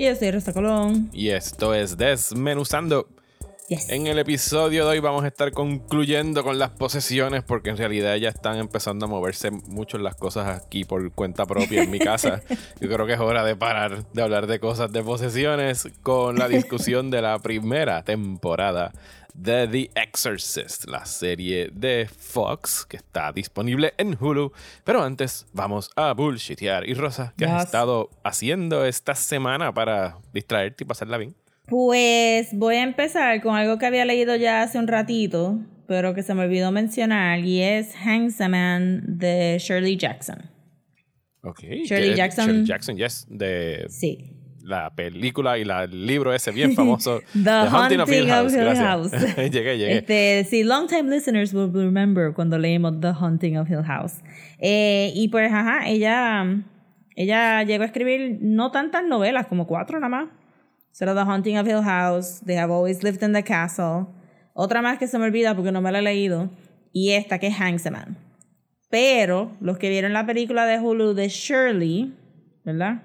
Y yo soy Rosa Colón. y esto es Desmenuzando. Yes. En el episodio de hoy vamos a estar concluyendo con las posesiones porque en realidad ya están empezando a moverse mucho las cosas aquí por cuenta propia en mi casa. Yo creo que es hora de parar de hablar de cosas de posesiones con la discusión de la primera temporada de The Exorcist, la serie de Fox que está disponible en Hulu. Pero antes vamos a bullshitear. Y Rosa, ¿qué has estado haciendo esta semana para distraerte y pasarla bien? Pues voy a empezar con algo que había leído ya hace un ratito, pero que se me olvidó mencionar, y es Hangsaman de Shirley Jackson. Ok. Shirley Jackson. Shirley Jackson, yes. De Sí. La película y la- el libro ese bien famoso. The, Haunting, of Hill House. Gracias. llegué, llegué. Este, sí, long time listeners will remember cuando leímos The Haunting of Hill House. Eh, y pues, ajá, ella, ella llegó a escribir no tantas novelas, como cuatro nada más. Será The Haunting of Hill House, They Have Always Lived in the Castle. Otra más que se me olvida porque no me la he leído. Y esta que es Hangsaman. Pero los que vieron la película de Hulu de Shirley, ¿verdad?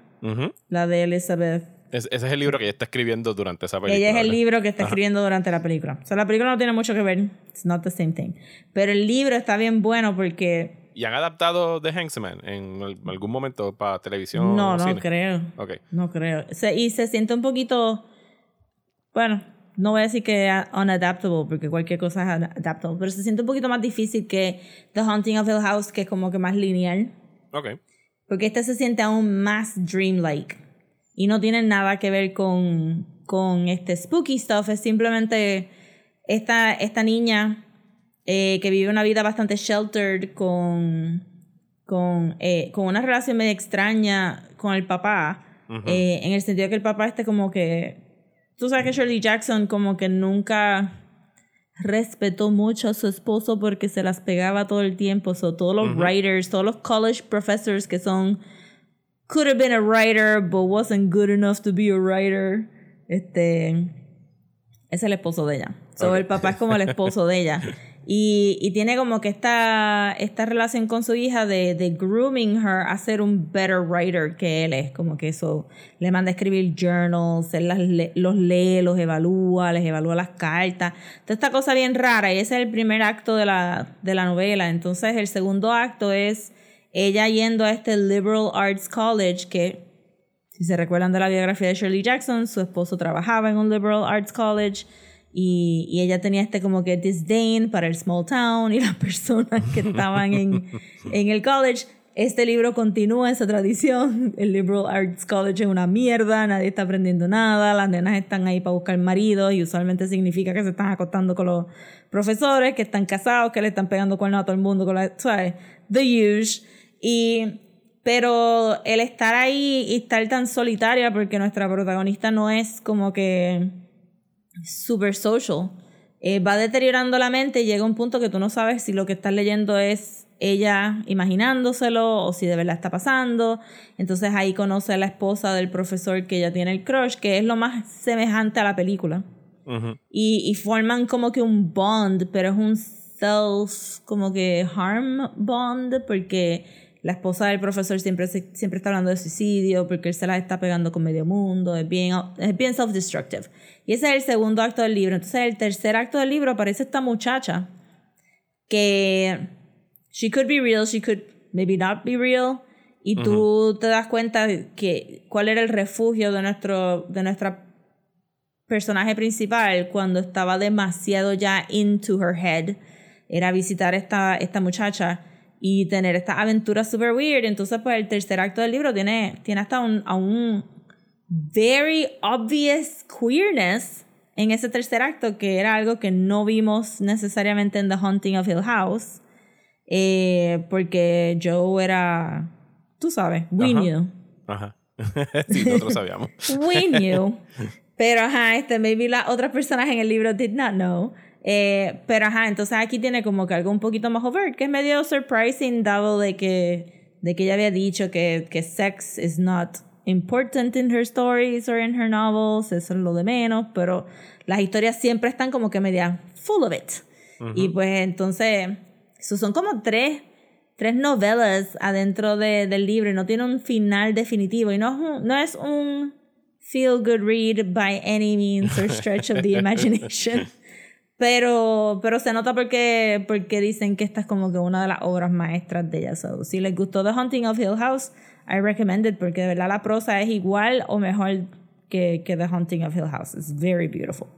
La de Elizabeth Es- ese es el libro que ella está escribiendo durante esa película. ella es el libro que está escribiendo durante la película. O sea, la película no tiene mucho que ver. It's not the same thing. Pero el libro está bien bueno porque... ¿Y han adaptado The Hangman en al- algún momento para televisión? No, o no cine? creo. No creo. Se- y se siente un poquito... Bueno, no voy a decir que unadaptable porque cualquier cosa es adaptable. Pero se siente un poquito más difícil que The Haunting of Hill House, que es como que más lineal. Ok. Porque este se siente aún más dreamlike. Y no tiene nada que ver con, con este spooky stuff. Es simplemente esta, esta niña eh, que vive una vida bastante sheltered con, con, eh, con una relación medio extraña con el papá. eh, en el sentido de que el papá esté como que... Tú sabes que Shirley Jackson como que nunca respetó mucho a su esposo porque se las pegaba todo el tiempo. So, todos los writers, todos los college professors que son could have been a writer but wasn't good enough to be a writer. Este es el esposo de ella. So, el papá es como el esposo de ella. Y, y tiene como que esta, esta relación con su hija de, de grooming her a ser un better writer que él es. Como que eso le manda a escribir journals, él las los lee, los evalúa, les evalúa las cartas. Toda esta cosa bien rara. Y ese es el primer acto de la, de la novela. Entonces el segundo acto es ella yendo a este Liberal Arts College que si se recuerdan de la biografía de Shirley Jackson, su esposo trabajaba en un liberal arts college y, y ella tenía este como que disdain para el small town y las personas que estaban en, en el college. Este libro continúa esa tradición. El liberal arts college es una mierda, nadie está aprendiendo nada, las nenas están ahí para buscar maridos y usualmente significa que se están acostando con los profesores, que están casados, que le están pegando cuernos a todo el mundo, con la, ¿sabes? The huge. Y pero el estar ahí y estar tan solitaria, porque nuestra protagonista no es como que super social, eh, va deteriorando la mente y llega un punto que tú no sabes si lo que estás leyendo es ella imaginándoselo o si de verdad está pasando. Entonces ahí conoce a la esposa del profesor que ella tiene el crush, que es lo más semejante a la película. Y, y forman como que un bond, pero es un self, como que harm bond, porque la esposa del profesor siempre, siempre está hablando de suicidio, porque él se la está pegando con medio mundo, es bien, es bien self-destructive. Y ese es el segundo acto del libro. Entonces, el tercer acto del libro aparece esta muchacha que she could be real, she could maybe not be real. Y tú te das cuenta que cuál era el refugio de nuestro de nuestra personaje principal cuando estaba demasiado ya into her head era visitar esta, esta muchacha y tener esta aventura super weird. Entonces, pues el tercer acto del libro tiene, tiene hasta un, a un very obvious queerness en ese tercer acto, que era algo que no vimos necesariamente en The Haunting of Hill House, eh, porque Joe era, tú sabes, we Ajá. knew. Ajá. sí, nosotros sabíamos. We knew. Pero ajá, este, maybe las otras personas en el libro did not know. Eh, pero ajá, entonces aquí tiene como que algo un poquito más overt, que es medio surprising, dado de que, de que ella había dicho que, que sex is not important in her stories or in her novels, eso es lo de menos, pero las historias siempre están como que media full of it. Y pues entonces, eso son como tres, tres novelas adentro de, del libro y no tiene un final definitivo y no es un, no es un feel good read by any means or stretch of the imagination. Pero, pero se nota porque, porque dicen que esta es como que una de las obras maestras de ella. So, si les gustó The Haunting of Hill House, I recommend it porque de verdad la prosa es igual o mejor que, que The Haunting of Hill House. It's very beautiful.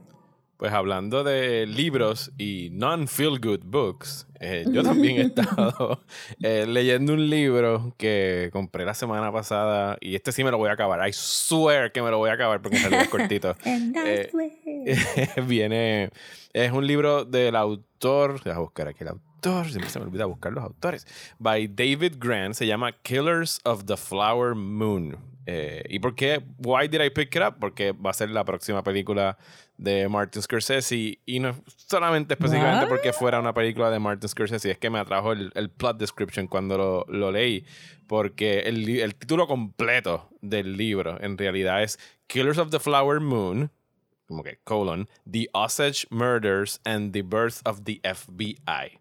Pues hablando de libros y non-feel good books, eh, yo también he estado eh, leyendo un libro que compré la semana pasada y este sí me lo voy a acabar. I swear que me lo voy a acabar porque en realidad es cortito. Eh, viene, es un libro del autor, voy a buscar aquí el autor, siempre se me olvida buscar los autores, by David Grant, se llama Killers of the Flower Moon. ¿Y por qué? Why did I pick it up? Porque va a ser la próxima película de Martin Scorsese y no solamente específicamente porque fuera una película de Martin Scorsese, es que me atrajo el, el plot description cuando lo, lo leí, porque el, el, título completo del libro en realidad es Killers of the Flower Moon, como que colon, The Osage Murders and the Birth of the FBI.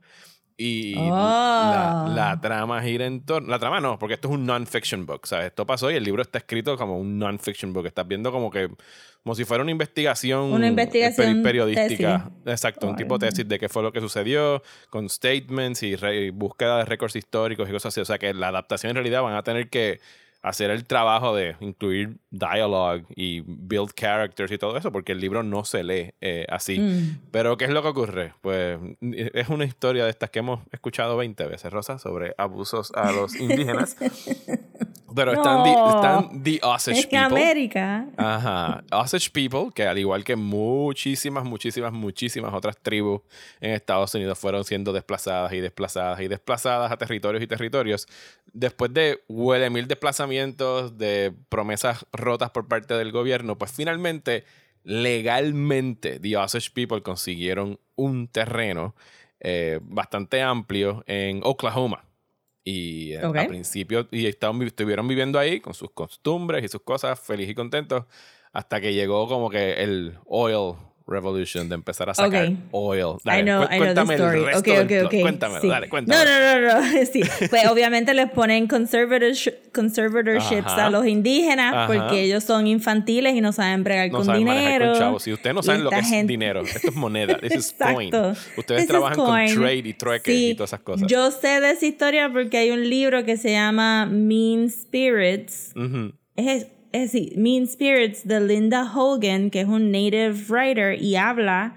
Y la, Oh. la trama gira en torno. La trama no, porque esto es un non-fiction book. ¿sabes? Esto pasó y el libro está escrito como un non-fiction book. Estás viendo como que. Como si fuera una investigación. Una investigación peri- periodística. tesis. Exacto, un tipo de tesis de qué fue lo que sucedió, con statements y re- búsqueda de récords históricos y cosas así. O sea que la adaptación en realidad van a tener que hacer el trabajo de incluir dialogue y build characters y todo eso, porque el libro no se lee eh, así. Mm. Pero, ¿qué es lo que ocurre? Pues es una historia de estas que hemos escuchado 20 veces, Rosa, sobre abusos a los indígenas. Pero están, the, No. están the Osage Es que people. América. Ajá. Osage People, que al igual que muchísimas, muchísimas, muchísimas otras tribus en Estados Unidos fueron siendo desplazadas y desplazadas y desplazadas a territorios y territorios, después de huele mil desplazamientos, de promesas rotas por parte del gobierno, pues finalmente, legalmente, The Osage People consiguieron un terreno eh, bastante amplio en Oklahoma. Y eh, al principio y estaban, vi- estuvieron viviendo ahí con sus costumbres y sus cosas, feliz y contentos, hasta que llegó como que el oil revolution de empezar a sacar Ok. oil. Dale, I know, cu- I know the cuéntame story. el resto Ok, del ok, plot. ok. Cuéntamelo, Sí. dale, cuéntamelo. No, no, no, no. Sí. Pues obviamente les ponen conservatorship- conservatorships Ajá. a los indígenas Ajá. porque ellos son infantiles y no saben bregar No con saben dinero. con chavos. Si ustedes no saben lo que esta es gente- dinero, esto es moneda, this is coin. Ustedes This is trabajan con coin. trade y trueques Sí. y todas esas cosas. Yo sé de esa historia porque hay un libro que se llama Mean Spirits. Ujú. Es, es sí, Mean Spirits de Linda Hogan, que es un native writer y habla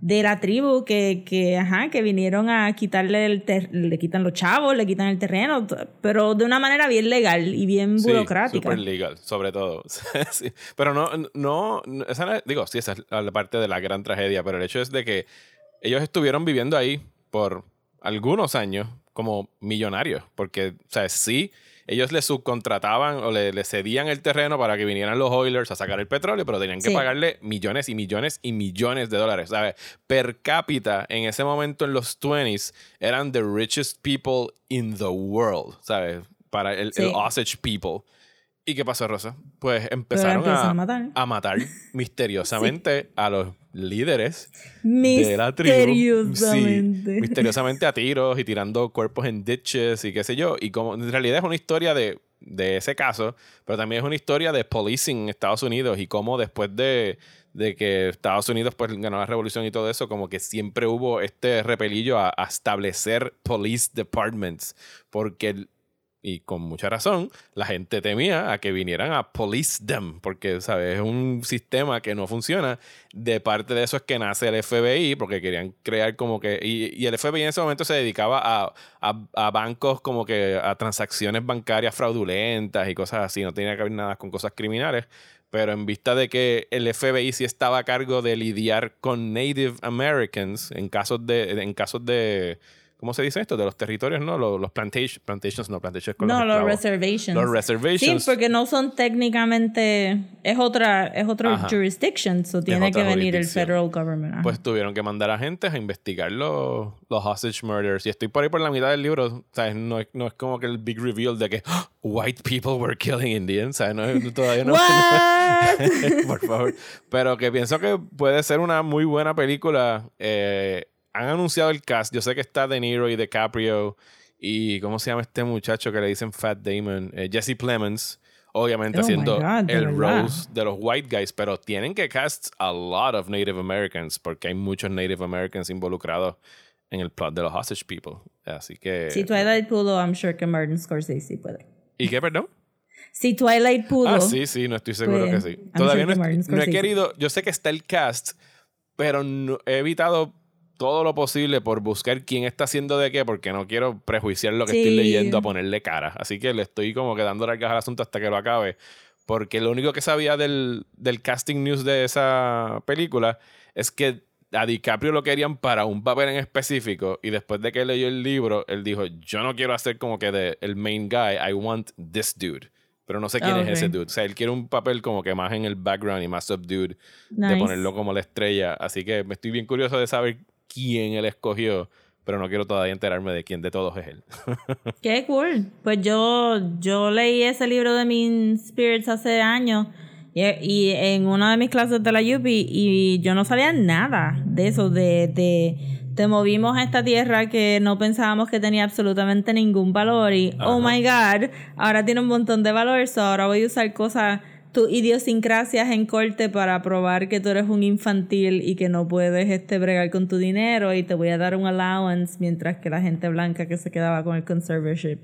de la tribu que, que, ajá, que vinieron a quitarle el ter- le quitan los chavos, le quitan el terreno, pero de una manera bien legal y bien Sí, burocrática. super legal, sobre todo. Sí. Pero no, no, no- esa digo, sí, esa es la parte de la gran tragedia, pero el hecho es de que ellos estuvieron viviendo ahí por algunos años como millonarios, porque, o sea, sí, ellos le subcontrataban o le, le cedían el terreno para que vinieran los Oilers a sacar el petróleo, pero tenían que Sí. pagarle millones y millones y millones de dólares, ¿sabes? Per cápita, en ese momento en los 20s, eran the richest people in the world, ¿sabes? Para el, Sí. el Osage people. ¿Y qué pasó, Rosa? Pues empezaron a, a matar. a matar misteriosamente a los líderes de la tribu. Sí, Misteriosamente. misteriosamente a tiros y tirando cuerpos en ditches y qué sé yo. Y como en realidad es una historia de, de ese caso, pero también es una historia de policing en Estados Unidos y cómo después de, de que Estados Unidos pues ganó la revolución y todo eso, como que siempre hubo este repelillo a, a establecer police departments, porque el- y con mucha razón, la gente temía a que vinieran a police them, porque, ¿sabes? Es un sistema que no funciona. De parte de eso es que nace el FBI, porque querían crear como que... Y, y el FBI en ese momento se dedicaba a, a, a bancos como que a transacciones bancarias fraudulentas y cosas así. No tenía que ver nada con cosas criminales. Pero en vista de que el FBI sí estaba a cargo de lidiar con Native Americans en casos de, en casos de ¿cómo se dice esto? De los territorios, ¿no? Los, los plantation- plantations, no, plantations con No, los los reservations. Los reservations. Sí, porque no son técnicamente. Es otra, es otra Ajá. jurisdiction, so tiene que venir el federal government. ajá. Pues tuvieron que mandar agentes a investigar los, los hostage murders. Y estoy por ahí por la mitad del libro. ¿sabes? No, es, no es como que el big reveal de que "Ah, white people were killing Indians. ¿sabes? No, todavía no. Por favor. Pero que pienso que puede ser una muy buena película. Eh, han anunciado el cast. Yo sé que está De Niro y DiCaprio. Y ¿cómo se llama este muchacho que le dicen Fat Damon? Eh, Jesse Plemons. Obviamente Oh haciendo God, el. Rose de los white guys. Pero tienen que cast a lot of Native Americans. Porque hay muchos Native Americans involucrados en el plot de los hostage people. Así que... Si Twilight pudo, I'm sure que Martin Scorsese puede. ¿Y qué, perdón? Si Twilight pudo. Ah, sí, sí, no estoy seguro Pues, que sí. I'm Todavía sure no, que no he querido, yo sé que está el cast, pero no- he evitado todo lo posible por buscar quién está haciendo de qué, porque no quiero prejuiciar lo que estoy leyendo a ponerle cara. Así que le estoy como que dando largas al asunto hasta que lo acabe. Porque lo único que sabía del, del casting news de esa película es que a DiCaprio lo querían para un papel en específico y después de que leyó el libro, él dijo, yo no quiero hacer como que de, el main guy, I want this dude. Pero no sé quién Ah, es ese dude. O sea, él quiere un papel como que más en el background y más subdued de Nice. ponerlo como la estrella. Así que me estoy bien curioso de saber quién él escogió, pero no quiero todavía enterarme de quién de todos es él. Qué cool. Pues yo, yo leí ese libro de Mean Spirits hace años y, y en una de mis clases de la UPI y yo no sabía nada de eso, de, de te movimos a esta tierra que no pensábamos que tenía absolutamente ningún valor y oh my god, ahora tiene un montón de valor, so ahora voy a usar cosas tus idiosincrasias en corte para probar que tú eres un infantil y que no puedes este bregar con tu dinero y te voy a dar un allowance mientras que la gente blanca que se quedaba con el conservatorship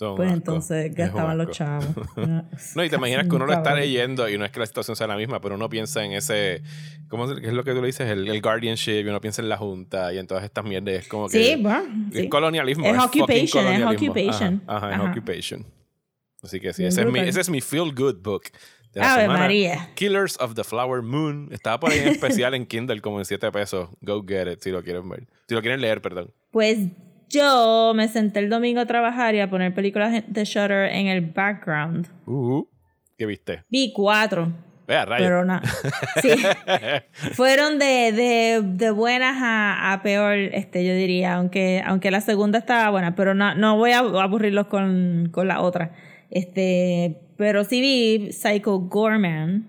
un pues entonces Es gastaban los chavos. No, y te imaginas que uno lo está leyendo y no es que la situación sea la misma, pero uno piensa en ese. ¿Cómo es lo que tú le dices? El, el guardianship, y uno piensa en la junta y en todas estas mierdas. Es como que. Sí, bueno, Es sí. colonialismo. Es fucking occupation, es colonialismo. occupation. Ajá, ajá, es Ajá. occupation. Así que sí, ese es, mi, ese es mi feel good book. De la Ave semana. María. Killers of the Flower Moon. Estaba por ahí en especial en Kindle como en 7 pesos. Go get it si lo quieren ver. Si lo quieren leer, perdón. Pues yo me senté el domingo a trabajar y a poner películas de Shutter en el background. Uh, ¿Qué viste? Vi cuatro, Vea, rayos. pero nada. Sí. Fueron de, de, de buenas a, a peor, este, yo diría, aunque, aunque la segunda estaba buena, pero no, no voy a aburrirlos con, con la otra. Este, pero sí vi Psycho Gorman.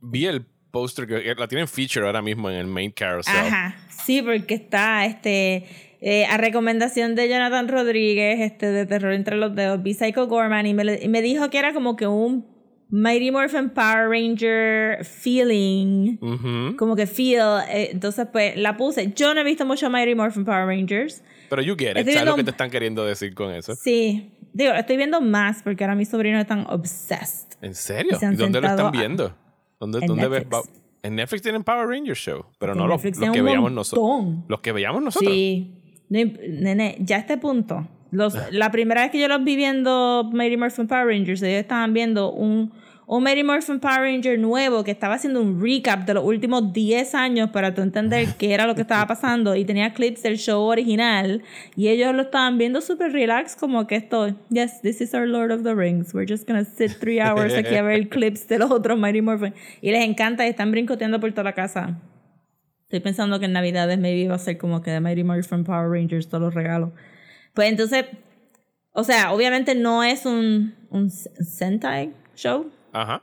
Vi el póster que la tienen feature ahora mismo en el main carousel. Ajá, sí, porque está este eh, a recomendación de Jonathan Rodríguez, este de Terror entre los dedos, vi Psycho Gorman y me, y me dijo que era como que un Mighty Morphin Power Ranger feeling, como que feel, eh, entonces pues la puse. Yo no he visto mucho Mighty Morphin Power Rangers. Pero you get it. Estoy ¿Sabes lo que te están queriendo decir con eso? Sí, digo, estoy viendo más porque ahora mis sobrinos están obsessed. ¿En serio? ¿Y dónde lo están viendo? ¿Dónde, dónde ves? En Netflix tienen Power Rangers Show, pero no los, los que veíamos nosotros. Los que veíamos nosotros. Sí. Nene, ya a este punto. Los, la primera vez que yo los vi viendo Mighty Morphin Power Rangers, ellos estaban viendo un, un Mighty Morphin Power Ranger nuevo que estaba haciendo un recap de los últimos 10 años para tú entender qué era lo que estaba pasando y tenía clips del show original y ellos lo estaban viendo súper relax como que esto, yes, this is our Lord of the Rings, we're just gonna sit three hours aquí a ver clips de los otros Mighty Morphin y les encanta y están brincoteando por toda la casa. Estoy pensando que en Navidades maybe va a ser como que de Mighty Morphin Power Rangers todos los regalos. Pues entonces, o sea, obviamente no es un, un Sentai show. Ajá.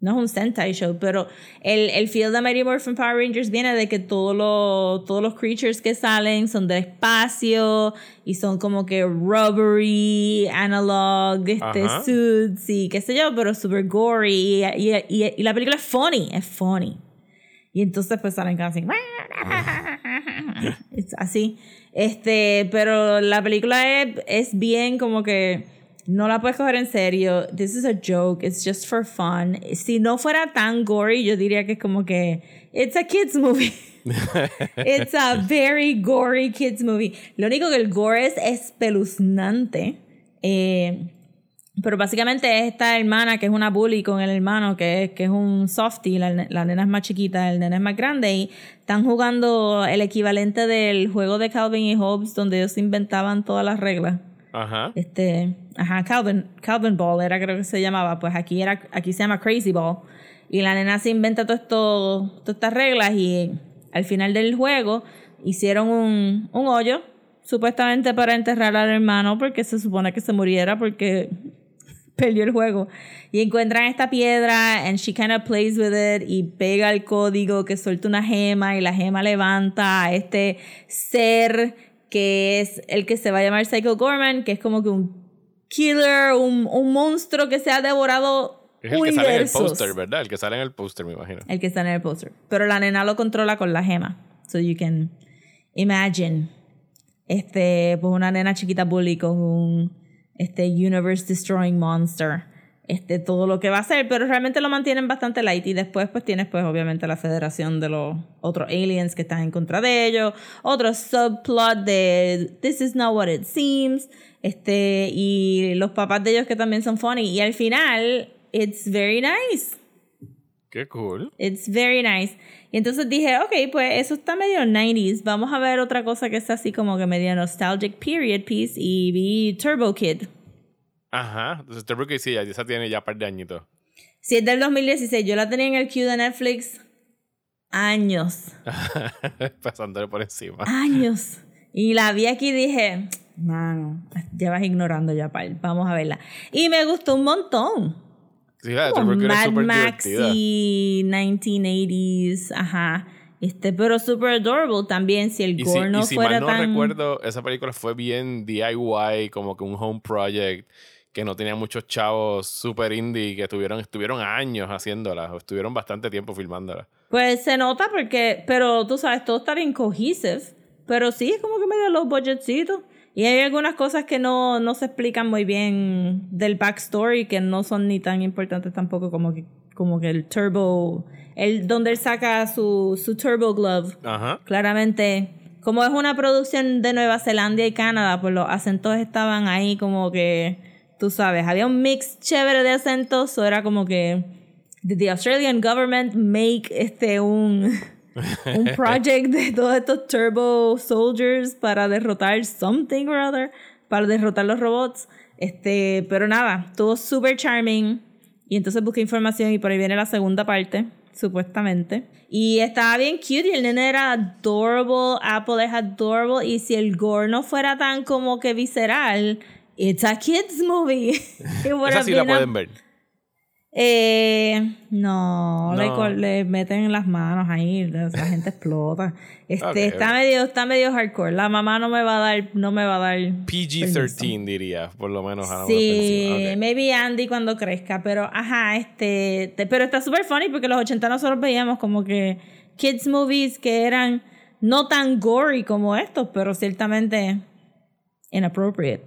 No es un Sentai show, pero el, el feel de Mighty Morphin Power Rangers viene de que todos los, todos los creatures que salen son del espacio y son como que rubbery, analog, este, Ajá. suits y qué sé yo, pero super gory. Y, y, y- y la película es funny, es funny. Y entonces pues salen Es así. Este, pero la película es, es bien como que no la puedes coger en serio. This is a joke. It's just for fun. Si no fuera tan gory, yo diría que es como que it's a kids movie. it's a very gory kids movie. Lo único que el gore es espeluznante. Eh, Pero básicamente es esta hermana que es una bully con el hermano que es, que es un softie, la, la nena es más chiquita, el nene es más grande y están jugando el equivalente del juego de Calvin y Hobbes donde ellos inventaban todas las reglas. Ajá. Este, ajá, Calvin, Calvin Ball era creo que se llamaba, pues aquí era aquí se llama Crazy Ball y la nena se inventa todo esto, todas estas reglas y al final del juego hicieron un, un hoyo supuestamente para enterrar al hermano porque se supone que se muriera porque perdió el juego. Y encuentran esta piedra and she kind of plays with it y pega el código que suelta una gema y la gema levanta a este ser que es el que se va a llamar Psycho Gorman, que es como que un killer, un, un monstruo que se ha devorado Es el que sale en el póster, ¿verdad? El que sale en el póster, me imagino. El que está en el póster. Pero la nena lo controla con la gema. So you can imagine. Este, pues una nena chiquita bully con un este universe destroying monster. Este, todo lo que va a hacer, pero realmente lo mantienen bastante light y después pues tienes pues obviamente la federación de los otros aliens que están en contra de ellos, otro subplot de this is not what it seems, este, y los papás de ellos que también son funny y al final it's very nice. Qué cool. It's very nice. Y entonces dije, ok, pues eso está medio 90s. Vamos a ver otra cosa que es así como que medio nostalgic period piece. Y vi Turbo Kid. Ajá. Entonces, Turbo que sí, ya- esa tiene ya un par de añitos. Si es del 2016, yo la tenía en el queue de Netflix años. Pasándole por encima. Años. Y la vi aquí y dije, mano, llevas ignorando ya, pal. Vamos a verla. Y me gustó un montón. Sí, la de como es Mad Max y 1980s, ajá. Este, pero super adorable también si el Y si, gore no y si fuera mal no tan recuerdo, esa película fue bien DIY, como que un home project, que no tenía muchos chavos super indie que estuvieron, estuvieron años haciéndola, o estuvieron bastante tiempo filmándola. Pues se nota porque, pero tú sabes, todo está bien cohesive, pero sí es como que medio low budgetcito. Y hay algunas cosas que no, no se explican muy bien del backstory, que no son ni tan importantes tampoco como que, como que el turbo, el donde él saca su, su turbo glove. Ajá. Claramente, como es una producción de Nueva Zelanda y Canadá, pues los acentos estaban ahí como que, tú sabes, había un mix chévere de acentos, o era como que did the Australian government make este un un project de todos estos turbo soldiers para derrotar something or other, para derrotar los robots. Este, pero nada, estuvo super charming. Y entonces busqué información y por ahí viene la segunda parte, supuestamente. Y estaba bien cute y el nene era adorable, Apple es adorable. Y si el gore no fuera tan como que visceral, it's a kids movie. Esa sí la pueden ver. eh, no, Le, No. le meten las manos ahí, la, gente explota. Este, está medio, está medio hardcore. La mamá no me va a dar, no me va a dar. PG-13 diría, por lo menos. a Sí, maybe Andy cuando crezca, pero ajá, este, te- pero está súper funny porque los 80 nosotros veíamos como que kids movies que eran no tan gory como estos, pero ciertamente inappropriate.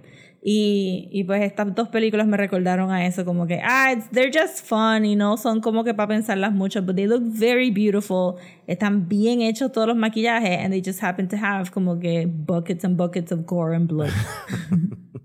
Y, y pues estas dos películas me recordaron a eso, como que, ah, it's- they're just fun y no son como que para pensarlas mucho, but they look very beautiful. Están bien hechos todos los maquillajes and they just happen to have como que buckets and buckets of gore and blood.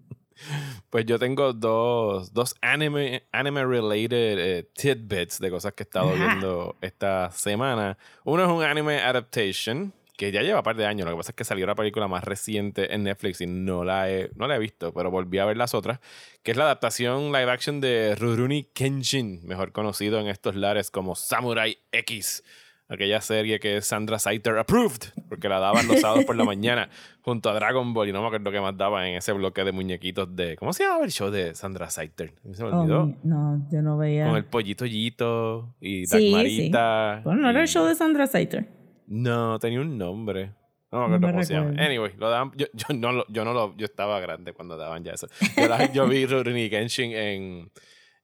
Pues yo tengo dos, dos anime, anime related eh, tidbits de cosas que he estado Ajá. viendo esta semana. Uno es un anime adaptation que ya lleva un par de años. Lo que pasa es que salió la película más reciente en Netflix y no la he, no la he visto, pero volví a ver las otras, que es la adaptación live action de Rurouni Kenshin, mejor conocido en estos lares como Samurai X. Aquella serie que es Sandra Saiter approved, porque la daban los sábados por la mañana junto a Dragon Ball y no me acuerdo qué más daban en ese bloque de muñequitos de... ¿Cómo se llama el show de Sandra Saiter? Se me Oh, olvidó. mi- no, yo no veía. Con el pollito Yito y Sí, Dagmarita. Bueno, no era el show de Sandra Saiter. No, tenía un nombre. No me No acuerdo me cómo se llama. Anyway, lo daban, yo, yo no lo, yo no lo, yo estaba grande cuando daban ya eso. Yo, la- yo vi Rurouni Kenshin en,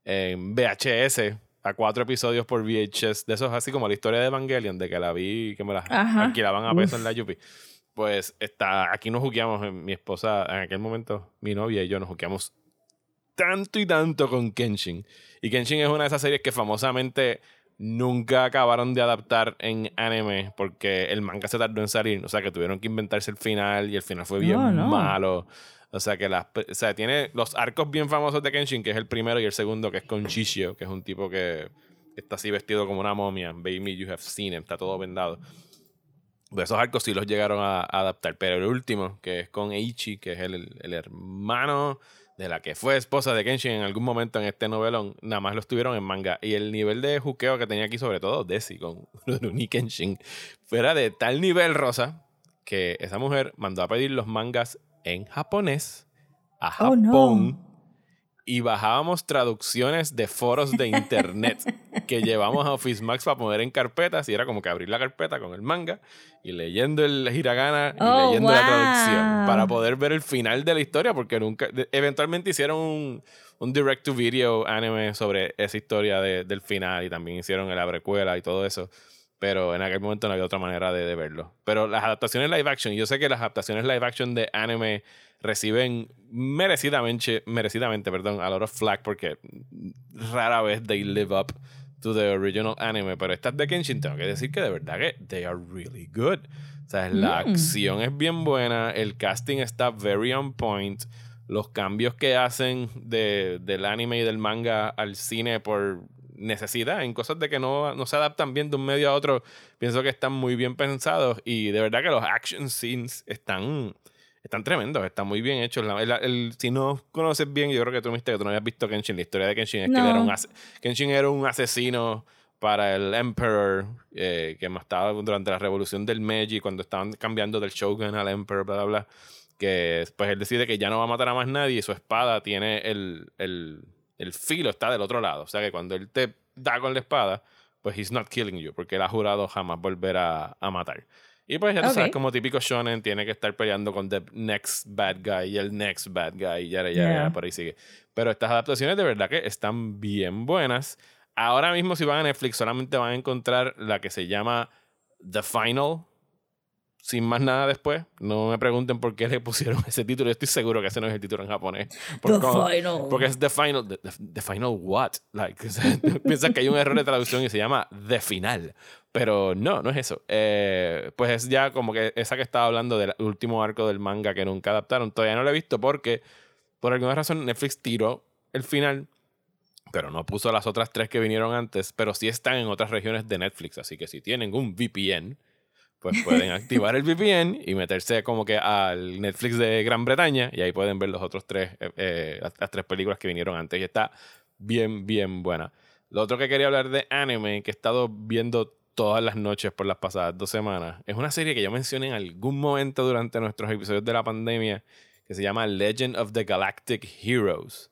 en VHS a cuatro episodios por VHS. De esos así como la historia de Evangelion, de que la vi, que me la Ajá. alquilaban a peso en la Yupi. Pues está, aquí nos juqueamos, eh, mi esposa, en aquel momento, mi novia y yo nos juqueamos tanto y tanto con Kenshin. Y Kenshin es una de esas series que famosamente nunca acabaron de adaptar en anime porque el manga se tardó en salir. O sea, que tuvieron que inventarse el final y el final fue bien No, no. malo. O sea, que las, o sea, tiene los arcos bien famosos de Kenshin, que es el primero, y el segundo, que es con Shishio, que es un tipo que está así vestido como una momia. Baby, you have seen him, está todo vendado. Esos arcos sí los llegaron a, a adaptar. Pero el último, que es con Eiichi, que es el, el hermano de la que fue esposa de Kenshin en algún momento en este novelón, nada más lo estuvieron en manga. Y el nivel de juqueo que tenía aquí, sobre todo Desi con Rurouni Kenshin, fuera de tal nivel rosa que esa mujer mandó a pedir los mangas en japonés a Oh, no. Y bajábamos traducciones de foros de internet que llevamos a Office Max para poner en carpetas y era como que abrir la carpeta con el manga y leyendo el hiragana y Oh, leyendo la traducción para poder ver el final de la historia porque nunca eventualmente hicieron un, un direct to video anime sobre esa historia de- del final y también hicieron la precuela y todo eso pero en aquel momento no había otra manera de, de verlo. Pero las adaptaciones live action, yo sé que las adaptaciones live action de anime reciben merecidamente, merecidamente perdón, a lot of flack porque rara vez they live up to the original anime. Pero estas de Kenshin tengo que decir que de verdad que they are really good. O sea, la Mm. acción es bien buena, el casting está very on point. Los cambios que hacen de, del anime y del manga al cine por necesidad, en cosas de que no, no se adaptan bien de un medio a otro, pienso que están muy bien pensados y de verdad que los action scenes están, están tremendos, están muy bien hechos. La- el- el- si no conoces bien, yo creo que tú viste que tú no habías visto Kenshin. La historia de Kenshin es que él No. era un Kenshin era un asesino para el Emperor eh, que mataba durante la revolución del Meiji cuando estaban cambiando del Shogun al Emperor, bla, bla, bla. Que pues él decide que ya no va a matar a más nadie y su espada tiene el, el, el filo, está del otro lado. O sea que cuando él te da con la espada, pues he's not killing you, porque él ha jurado jamás volver a, a matar. Y pues ya tú Ok. sabes, como típico shonen, tiene que estar peleando con the next bad guy y el next bad guy y ya, ya, ya, Yeah. por ahí sigue. Pero estas adaptaciones de verdad que están bien buenas. Ahora mismo si van a Netflix solamente van a encontrar la que se llama The Final, sin más nada después. No me pregunten por qué le pusieron ese título. Yo estoy seguro que ese no es el título en japonés. Como- Final. porque es The Final. The, Final what? Like, piensas que hay un error de traducción y se llama The Final. Pero no, no es eso. Eh, pues es ya como que esa que estaba hablando del último arco del manga que nunca adaptaron. Todavía no lo he visto porque por alguna razón Netflix tiró el final pero no puso las otras tres que vinieron antes, pero sí están en otras regiones de Netflix, así que si tienen un VPN, pues pueden activar el VPN y meterse como que al Netflix de Gran Bretaña y ahí pueden ver los otros tres, eh, eh, las, las tres películas que vinieron antes y está bien, bien buena. Lo otro que quería hablar de anime, que he estado viendo todas las noches por las pasadas dos semanas, es una serie que yo mencioné en algún momento durante nuestros episodios de la pandemia, que se llama Legend of the Galactic Heroes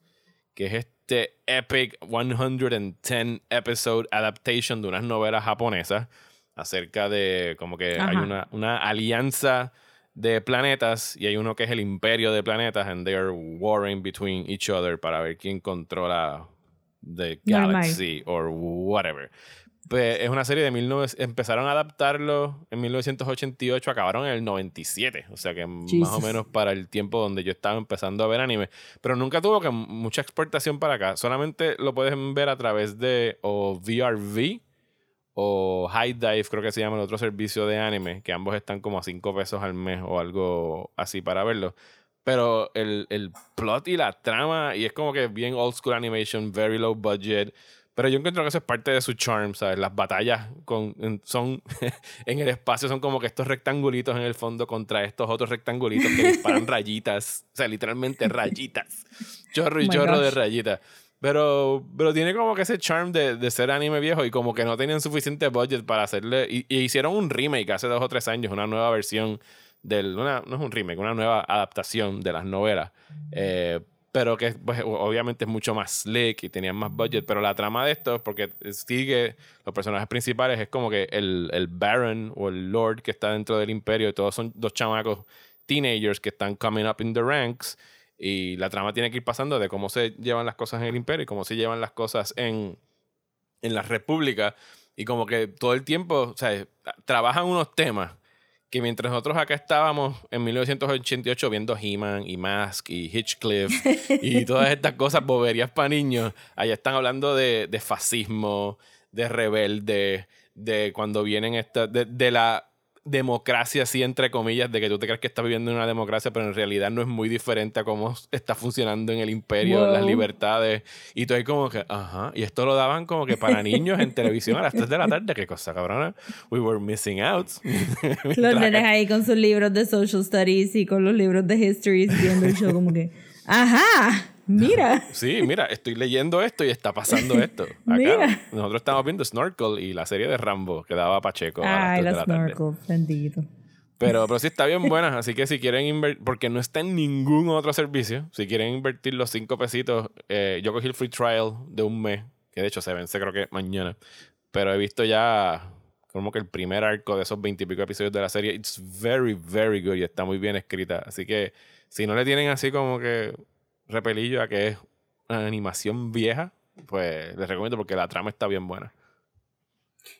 que es este epic 110 episode adaptation de unas novelas japonesas acerca de como que hay una, una alianza de planetas y hay uno que es el imperio de planetas and they are warring between each other para ver quién controla the galaxy or whatever. Pues es una serie de 19... Empezaron a adaptarlo en 1988, acabaron en el 97. O sea que más o menos para el tiempo donde yo estaba empezando a ver anime. Pero nunca tuvo que mucha exportación para acá. Solamente lo pueden ver a través de o VRV o High Dive, creo que se llama el otro servicio de anime, que ambos están como a 5 pesos al mes o algo así para verlo. Pero el, el plot y la trama, y es como que bien old school animation, very low budget. Pero yo encuentro que eso es parte de su charm, ¿sabes? Las batallas con, en- son en el espacio son como que estos rectangulitos en el fondo contra estos otros rectangulitos que disparan rayitas. O sea, literalmente rayitas. Chorro y Oh chorro de gosh. rayitas. Pero, pero tiene como que ese charm de, de ser anime viejo y como que no tenían suficiente budget para hacerle. Y, y hicieron un remake hace dos o tres años, una nueva versión del. Una, no es un remake, una nueva adaptación de las novelas. Eh, pero que pues, obviamente es mucho más slick y tenían más budget. Pero la trama de esto, porque sigue los personajes principales, es como que el, el Baron o el Lord que está dentro del imperio, y todos son dos chamacos teenagers que están coming up in the ranks. Y la trama tiene que ir pasando de cómo se llevan las cosas en el imperio y cómo se llevan las cosas en, en la república. Y como que todo el tiempo, o sea, trabajan unos temas que mientras nosotros acá estábamos en 1988 viendo He-Man y Mask y Hitchcliff y todas estas cosas, boberías para niños, allá están hablando de, de fascismo, de rebelde, de cuando vienen estas, de, de la democracia, así entre comillas, de que tú te crees que estás viviendo en una democracia, pero en realidad no es muy diferente a cómo está funcionando en el imperio, Wow. las libertades. Y tú ahí como que, ajá, y esto lo daban como que para niños en televisión a las 3 de la tarde, qué cosa cabrona. We were missing out. Los nenes ahí con sus libros de social studies y con los libros de history viendo el show como que, ajá, mira. Sí, mira, estoy leyendo esto y está pasando esto. Acá, Mira. Nosotros estamos viendo Snorkel y la serie de Rambo que daba Pacheco a las Ay, 3 de los la tarde. snorkels, bendito. Pero, pero sí está bien buena, así que si quieren invertir, porque no está en ningún otro servicio, si quieren invertir los cinco pesitos, eh, yo cogí el free trial de un mes, que de hecho se vence creo que mañana, pero he visto ya como que el primer arco de esos veintipico episodios de la serie, it's very, very good y está muy bien escrita, así que si no le tienen así como que repelillo a que es una animación vieja, pues les recomiendo porque la trama está bien buena.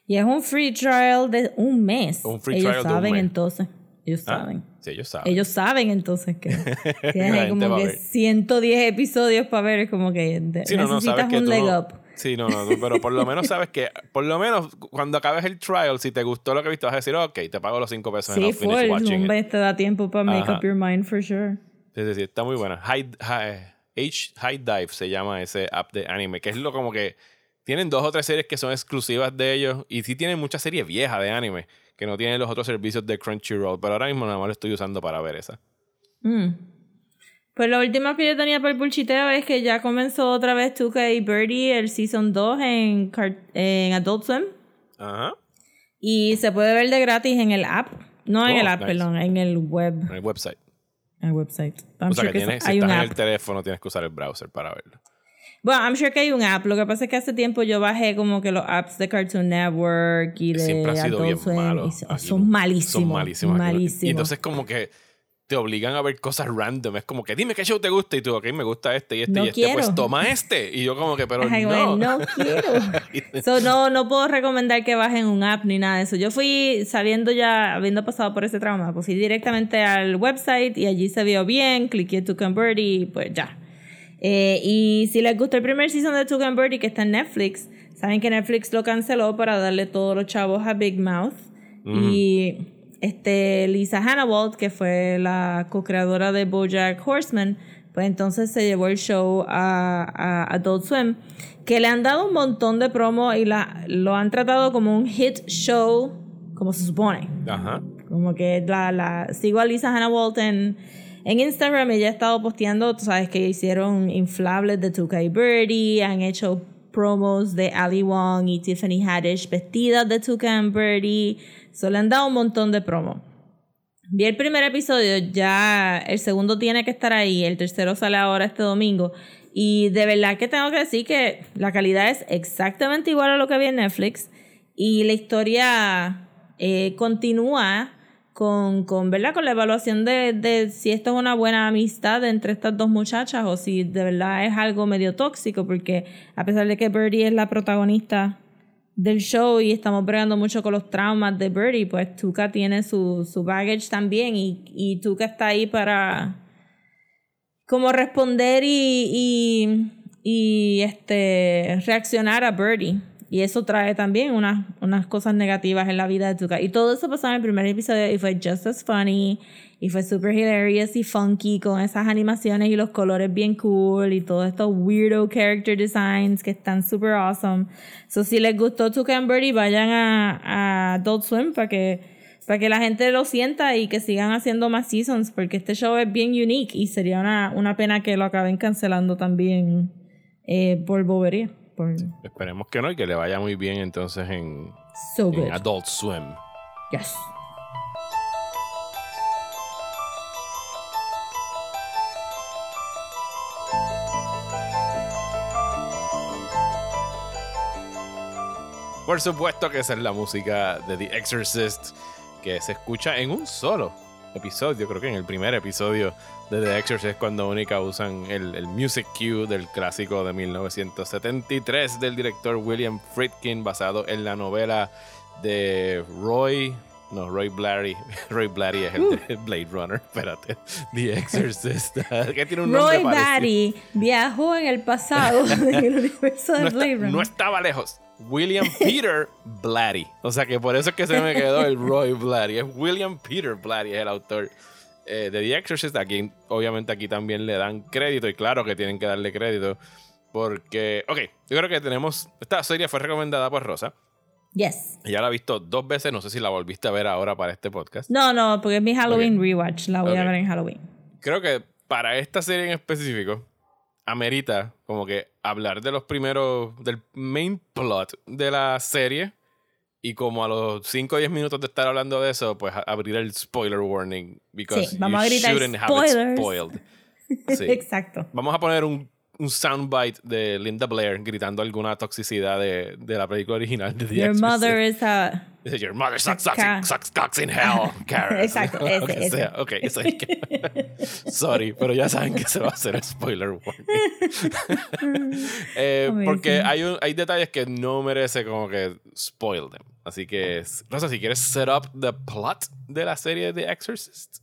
Y es un free trial de un mes. Un free Ellos trial de un saben mes. entonces. Ellos Ah, saben. Sí, ellos saben. Ellos saben entonces que gente como que ver. 110 episodios para ver. Es como que Sí, no, no, necesitas que un leg no- up. Sí, no, no, pero por lo menos sabes que, por lo menos cuando acabes el trial, si te gustó lo que viste, vas a decir, ok, te pago los 5 pesos Sí, finish full. watching Un it". mes te da tiempo para make Ajá. up your mind for sure. Sí, sí, sí, está muy buena. High, High- H High Dive se llama ese app de anime, que es lo como que tienen dos o tres series que son exclusivas de ellos y sí tienen muchas series viejas de anime que no tienen los otros servicios de Crunchyroll, pero ahora mismo nada más lo estoy usando para ver esa. Mm. Pues lo último que yo tenía para el bulchiteo es que ya comenzó otra vez Tuca y Birdie el Season 2 en, en Adult Swim. Ajá. Y se puede ver de gratis en el app. No en Oh, el app, nice. perdón, en el web. En el website. El website. I'm o sea sure que que tienes, hay si estás en app. el teléfono tienes que usar el browser para verlo. Bueno, I'm sure que hay un app. Lo que pasa es que hace tiempo yo bajé como que los apps de Cartoon Network y de siempre ha sido Adult bien Swim, malo. y son- son malísimos. Son malísimos. Malísimos. Y entonces como que te obligan a ver cosas random. Es como que dime qué show te gusta y tú, ok, me gusta este y este No y este. Pues toma este. Y yo como que, pero Ay, no. no quiero. So, no, no puedo recomendar que bajen un app ni nada de eso. Yo fui sabiendo ya, habiendo pasado por ese trauma, pues fui directamente al website y allí se vio bien, cliqué to convert y pues ya. Eh, y si les gustó el primer season de To Convert y que está en Netflix, saben que Netflix lo canceló para darle todos los chavos a Big Mouth. Y este, Lisa Hannawalt, que fue la co-creadora de Bojack Horseman, pues entonces se llevó el show a, a Adult Swim, que le han dado un montón de promo y la, lo han tratado como un hit show, como se supone. Ajá. Como que la, la sigo a Lisa Hannah Walton en Instagram. Ella ha estado posteando, tú sabes que hicieron inflables de Tuca y Birdie, han hecho promos de Ali Wong y Tiffany Haddish vestidas de Tuca and Birdie. So le han dado un montón de promo. Vi el primer episodio, ya el segundo tiene que estar ahí, el tercero sale ahora este domingo. Y de verdad que tengo que decir que la calidad es exactamente igual a lo que vi en Netflix. Y la historia eh, continúa con, con, ¿verdad? con la evaluación de, de si esto es una buena amistad entre estas dos muchachas o si de verdad es algo medio tóxico, porque a pesar de que Birdie es la protagonista del show y estamos bregando mucho con los traumas de Birdie, pues Tuca tiene su, su baggage también y, y Tuca está ahí para como responder y, y, y este, reaccionar a Birdie. Y eso trae también unas, unas cosas negativas en la vida de Tuca. Y todo eso pasó en el primer episodio y fue just as funny. Y fue super hilarious y funky con esas animaciones y los colores bien cool y todos estos weirdo character designs que están super awesome. So, si les gustó Tuca and Birdie, vayan a, a Adult Swim para que, para que la gente lo sienta y que sigan haciendo más seasons porque este show es bien unique y sería una, una pena que lo acaben cancelando también eh, por bobería. Por, Esperemos que no y que le vaya muy bien entonces en, so en good. Adult Swim. Yes. Por supuesto que esa es la música de The Exorcist que se escucha en un solo episodio, creo que en el primer episodio de The Exorcist cuando única usan el, el music cue del clásico de 1973 del director William Friedkin basado en la novela de Roy No, Roy Blatty. Roy Blatty es el de Blade Runner. Espérate. The Exorcist. que tiene un nombre Roy. Batty viajó en el pasado en el universo de no, está- Blade Runner. no estaba lejos. William Peter Blatty. O sea que por eso es que se me quedó el Roy Blatty. Es William Peter Blatty, es el autor eh, de The Exorcist. Aquí, obviamente, aquí también le dan crédito. Y claro que tienen que darle crédito. Porque, ok, yo creo que tenemos. Esta serie fue recomendada por Rosa. Yes. Ella la ha visto dos veces. No sé si la volviste a ver ahora para este podcast. No, no, porque es mi Halloween rewatch. La voy a ver en Halloween. creo que para esta serie en específico, amerita como que hablar de los primeros, del main plot de la serie. Y como a los 5 o 10 minutos de estar hablando de eso, pues abrir el spoiler warning. Because Sí, vamos you a gritar shouldn't have it spoilers. spoiled. Sí. Exacto. Vamos a poner un, un soundbite de Linda Blair gritando alguna toxicidad de, de la película original de The Your Exorcist. mother is a. Your mother sucks, sucks, sucks cocks in hell, Karen. Exacto, ese, que ese. sea. Ok, eso es que- Sorry, pero ya saben que se va a hacer spoiler warning. Eh, porque hay, un- hay detalles que no merece como que spoil them. Así que, Rosa, si quieres set up the plot de la serie The Exorcist.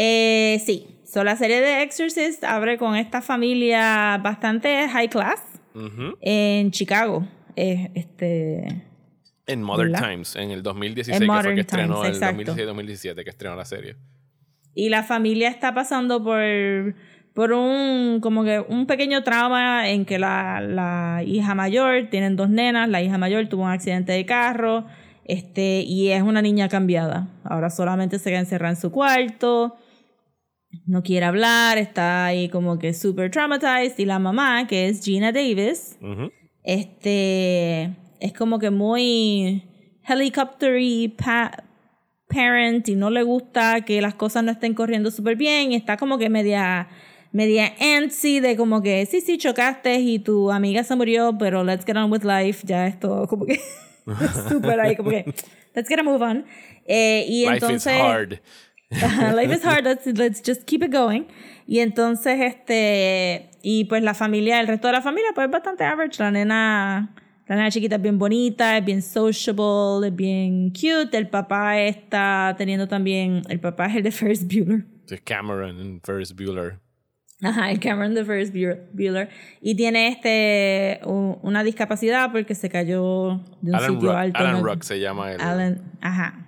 Eh, sí. So, la serie de Exorcist abre con esta familia bastante high class en Chicago. Eh, este. En Modern ¿Verdad? Times, en el 2016, En que fue que estrenó, Times, el exacto. 2016-2017 que estrenó la serie. Y la familia está pasando por, por un, como que un pequeño trauma en que la, la hija mayor, tienen dos nenas, la hija mayor tuvo un accidente de carro, este, y es una niña cambiada. Ahora solamente se queda encerrada en su cuarto, no quiere hablar, está ahí como que super traumatized, y la mamá, que es Gina Davis, este es como que muy helicoptery pa- parent y no le gusta que las cosas no estén corriendo súper bien y está como que media media antsy de como que sí sí chocaste y tu amiga se murió pero let's get on with life ya esto como que súper ahí como que let's get a move on Eh, y Life entonces is hard. Life is hard, let's, let's just keep it going. Y entonces, este, y pues la familia, el resto de la familia, pues es bastante average. La nena, la nena chiquita es bien bonita, es bien sociable, es bien cute. El papá está teniendo también, el papá es el de Ferris Bueller. Sí, Cameron en Ferris Bueller. Ajá, el Cameron de Ferris Bueller. Y tiene este, una discapacidad porque se cayó de un Alan, sitio alto. Alan Ruck se llama el. Alan, ajá.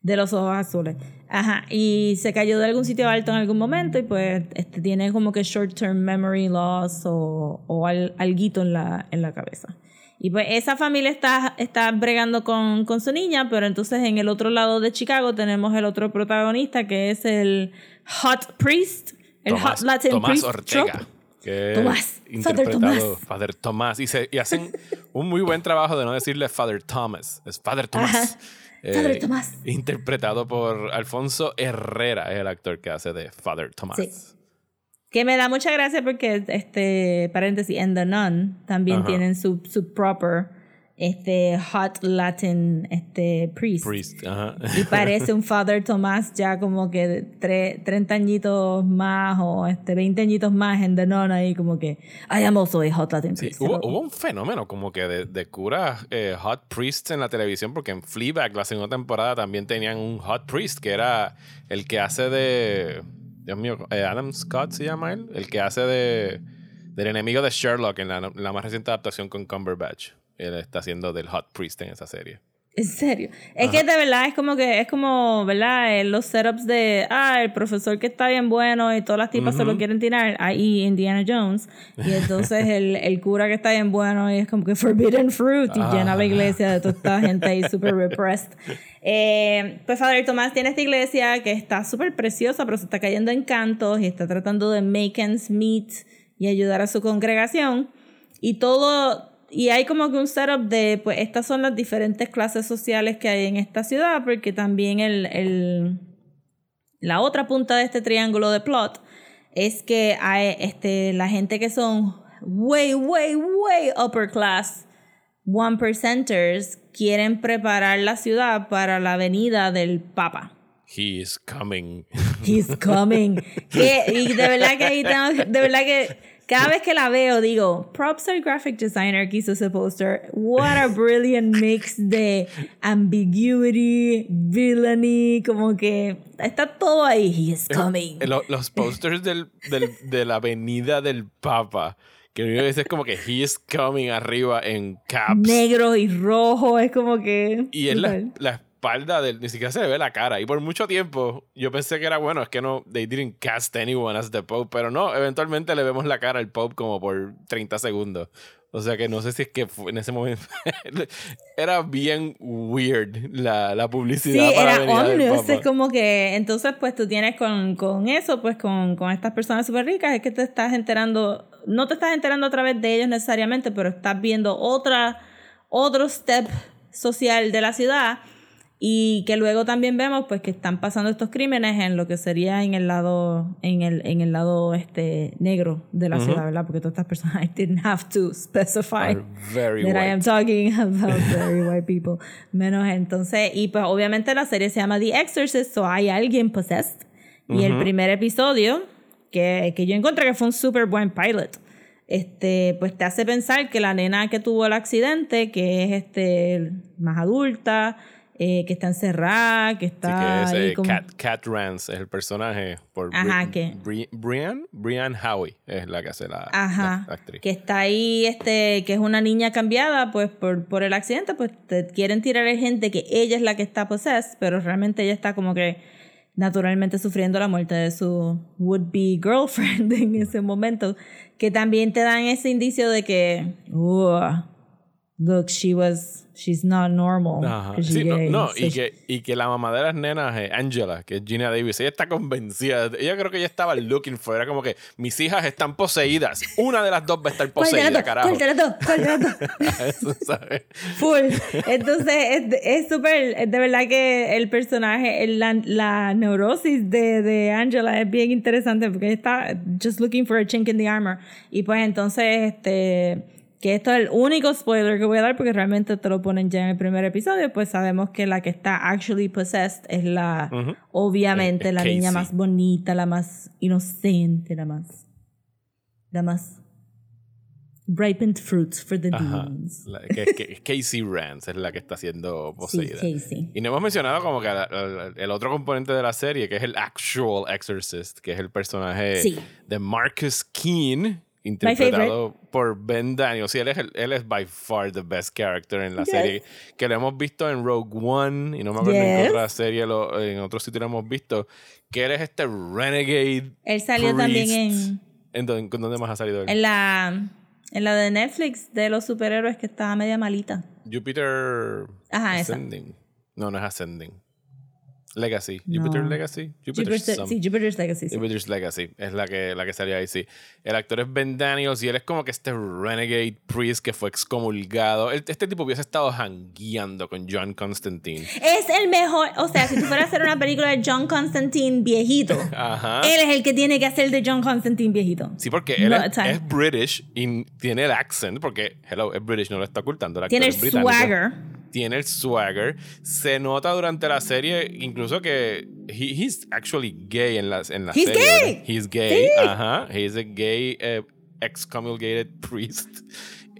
De los ojos azules. Ajá. Y se cayó de algún sitio alto en algún momento y pues este, tiene como que short-term memory loss o, o al, alguito en la, en la cabeza. Y pues esa familia está, está bregando con, con su niña, pero entonces en el otro lado de Chicago tenemos el otro protagonista que es el Hot Priest, el Tomás, Hot Latin Tomás Priest. Ortega. trope. Que Tomás, Father interpretado Tomás. Father Tomás. Y, se- y hacen un muy buen trabajo de no decirle Father Thomas. Es Father Tomás. Ajá. Father Tomás. Interpretado por Alfonso Herrera, es el actor que hace de Father Tomás. Sí. Que me da mucha gracia porque, este, paréntesis, en The Nun también Ajá. tienen su, su proper, este, hot Latin, este, priest. Priest, ajá. Y parece un Father Tomás ya como que tre- 30 añitos más o este, 20 añitos más en The Nun ahí como que I am also a hot Latin Sí, priest. hubo, hubo un fenómeno como que de, de curas eh, hot priests en la televisión, porque en Fleabag, la segunda temporada, también tenían un hot priest, que era el que hace de. Dios mío, eh, Adam Scott se llama él, el que hace de del enemigo de Sherlock en la, en la más reciente adaptación con Cumberbatch. Él está haciendo del hot priest en esa serie. En serio. Es que de verdad es como que es como, ¿verdad? Eh, Los setups de, ah, el profesor que está bien bueno y todas las tipas se lo quieren tirar, ahí Indiana Jones. Y entonces el, el cura que está bien bueno y es como que forbidden fruit y llena la iglesia de toda esta gente ahí super repressed. Eh, pues Father Tomás tiene esta iglesia que está súper preciosa, pero se está cayendo en cantos y está tratando de make ends meet y ayudar a su congregación. Y todo, y hay como que un setup de, pues estas son las diferentes clases sociales que hay en esta ciudad, porque también el, el, la otra punta de este triángulo de plot es que hay este, la gente que son way, way, way upper class, one percenters, quieren preparar la ciudad para la venida del Papa. He is coming. He's coming. Que- y de verdad que ahí tengo- de verdad que cada vez que la veo digo, props al graphic designer que hizo ese poster. What a brilliant mix de ambiguity, villainy, como que está todo ahí. He is coming. Lo- los posters del, del- de la avenida del Papa, que lo único que es como que he is coming arriba en caps. Negro y rojo, es como que... Y es la espalda del. Ni siquiera se le ve la cara. Y por mucho tiempo yo pensé que era bueno, es que no. They didn't cast anyone as the Pope. Pero no, eventualmente le vemos la cara al Pope como por 30 segundos. O sea que no sé si es que en ese momento. era bien weird la, la publicidad. Sí, para era Papa. es como que entonces pues tú tienes con, con eso, pues con, con estas personas súper ricas, es que te estás enterando, no te estás enterando a través de ellos necesariamente, pero estás viendo otra, otro step social de la ciudad y que luego también vemos pues que están pasando estos crímenes en lo que sería en el lado en el, en el lado este negro de la ciudad, ¿verdad? Porque todas estas personas I didn't have to specify that I white. am talking about very white people. Menos entonces, y pues obviamente la serie se llama The Exorcist, so hay alguien possessed. Y el primer episodio, que, que yo encontré que fue un súper buen pilot, este, pues te hace pensar que la nena que tuvo el accidente, que es este, más adulta, eh, que está encerrada, que está que es ahí eh, como- Cat, Cat Rance, es el personaje por Bri- Ajá, que- Bri- Brian, Brian Howie es la que hace la, Ajá, la actriz. que está ahí, este, que es una niña cambiada, pues por, por el accidente, pues te quieren tirar a gente que ella es la que está possessed, pero realmente ella está como que naturalmente sufriendo la muerte de su would-be girlfriend en ese momento, que también te dan ese indicio de que, "Ugh, look, she was, she's not normal. Ajá. Sí, no, gay". no, So y, que, y que la mamá de las nenas, eh, Angela, que es Gina Davis, ella está convencida. Ella creo que ella estaba looking for. Era como que mis hijas están poseídas. Una de las dos va a estar ¿Cuál poseída, dos? carajo. ¿Cuál? ¿Cuál ¿sabes? Full. Entonces, es- súper, de verdad que el personaje, el- la, la neurosis de, de Angela es bien interesante porque ella está just looking for a chink in the armor. Y pues entonces, este, que esto es el único spoiler que voy a dar porque realmente te lo ponen ya en el primer episodio, pues sabemos que la que está actually possessed es la, obviamente, la niña más bonita, la más inocente, la más, la más ripened fruits for the demons. La- que, Casey Rance es la que está siendo Sí, poseída. Casey. Y no hemos mencionado como que la- la- el otro componente de la serie, que es el actual Exorcist, que es el personaje Sí. de Marcus Keane, interpretado por Ben Daniels. Sí, él es, el- él es by far the best character en la Yes. serie, que lo hemos visto en Rogue One, y no me acuerdo en Yes. otra serie, lo- en otro sitio lo hemos visto, que él es este renegade Él salió también priest. en, ¿En dónde, en dónde más ha salido él? en la en la de Netflix de los superhéroes que estaba media malita. Jupiter Ajá, esa. Ascending. No, no es Ascending. Legacy. Jupiter No. Legacy. Jupiter Jupiter, some- sí, Jupiter's Legacy. sí. Jupiter's Legacy es la que, la que salía ahí, sí. El actor es Ben Daniels y él es como que este renegade priest que fue excomulgado. El- este tipo hubiese estado jangueando con John Constantine. Es el mejor, o sea, si tú fueras a hacer una película de John Constantine viejito, Ajá. él es el que tiene que hacer de John Constantine viejito. Sí, porque él es, es British y tiene el accent, porque, hello, es British, no lo está ocultando. El actor Tiene el es swagger. Tiene el swagger. Se nota durante la serie, incluso que he, he's actually gay en la, en la He's serie. gay. ¿verdad? He's gay. Sí. Ajá. He's a gay eh, excomulgated priest.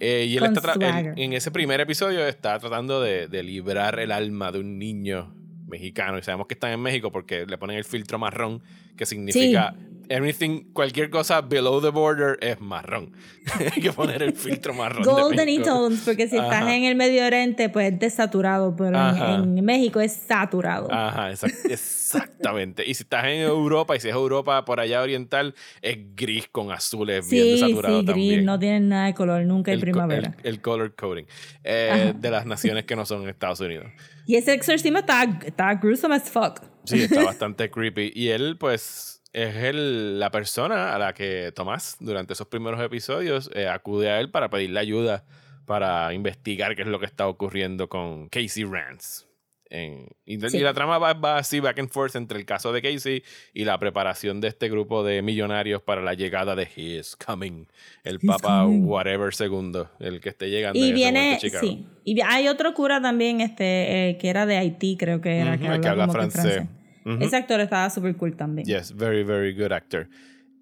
Eh, y él Con está él- en ese primer episodio está tratando de, de librar el alma de un niño mexicano. Y sabemos que están en México porque le ponen el filtro marrón, que significa everything, cualquier cosa below the border es marrón. Hay que poner el filtro marrón. de Golden México. tones, porque si estás Ajá. en el Medio Oriente, pues es desaturado, pero en, en México es saturado. Ajá, exact- exactamente. Y si estás en Europa, y si es Europa por allá oriental, es gris con azules, bien sí, desaturado sí, también. gris, no tienen nada de color, nunca hay el, co- primavera. el- el color coding eh, de las naciones que no son Estados Unidos. Y ese exorcismo está, está gruesome as fuck. Sí, está bastante creepy. Y él, pues, es el, la persona a la que Tomás, durante esos primeros episodios, eh, acude a él para pedirle ayuda para investigar qué es lo que está ocurriendo con Casey Rance. En- y, Sí. y la trama va, va así back and forth entre el caso de Casey y la preparación de este grupo de millonarios para la llegada de He is Coming, el Papa coming. whatever segundo, el que esté llegando. Y viene, sí. Y hay otro cura también, este, eh, que era de Haití, creo que era, que el habla, que habla que Ujú. Ese actor estaba súper cool también. Yes, very, very good actor.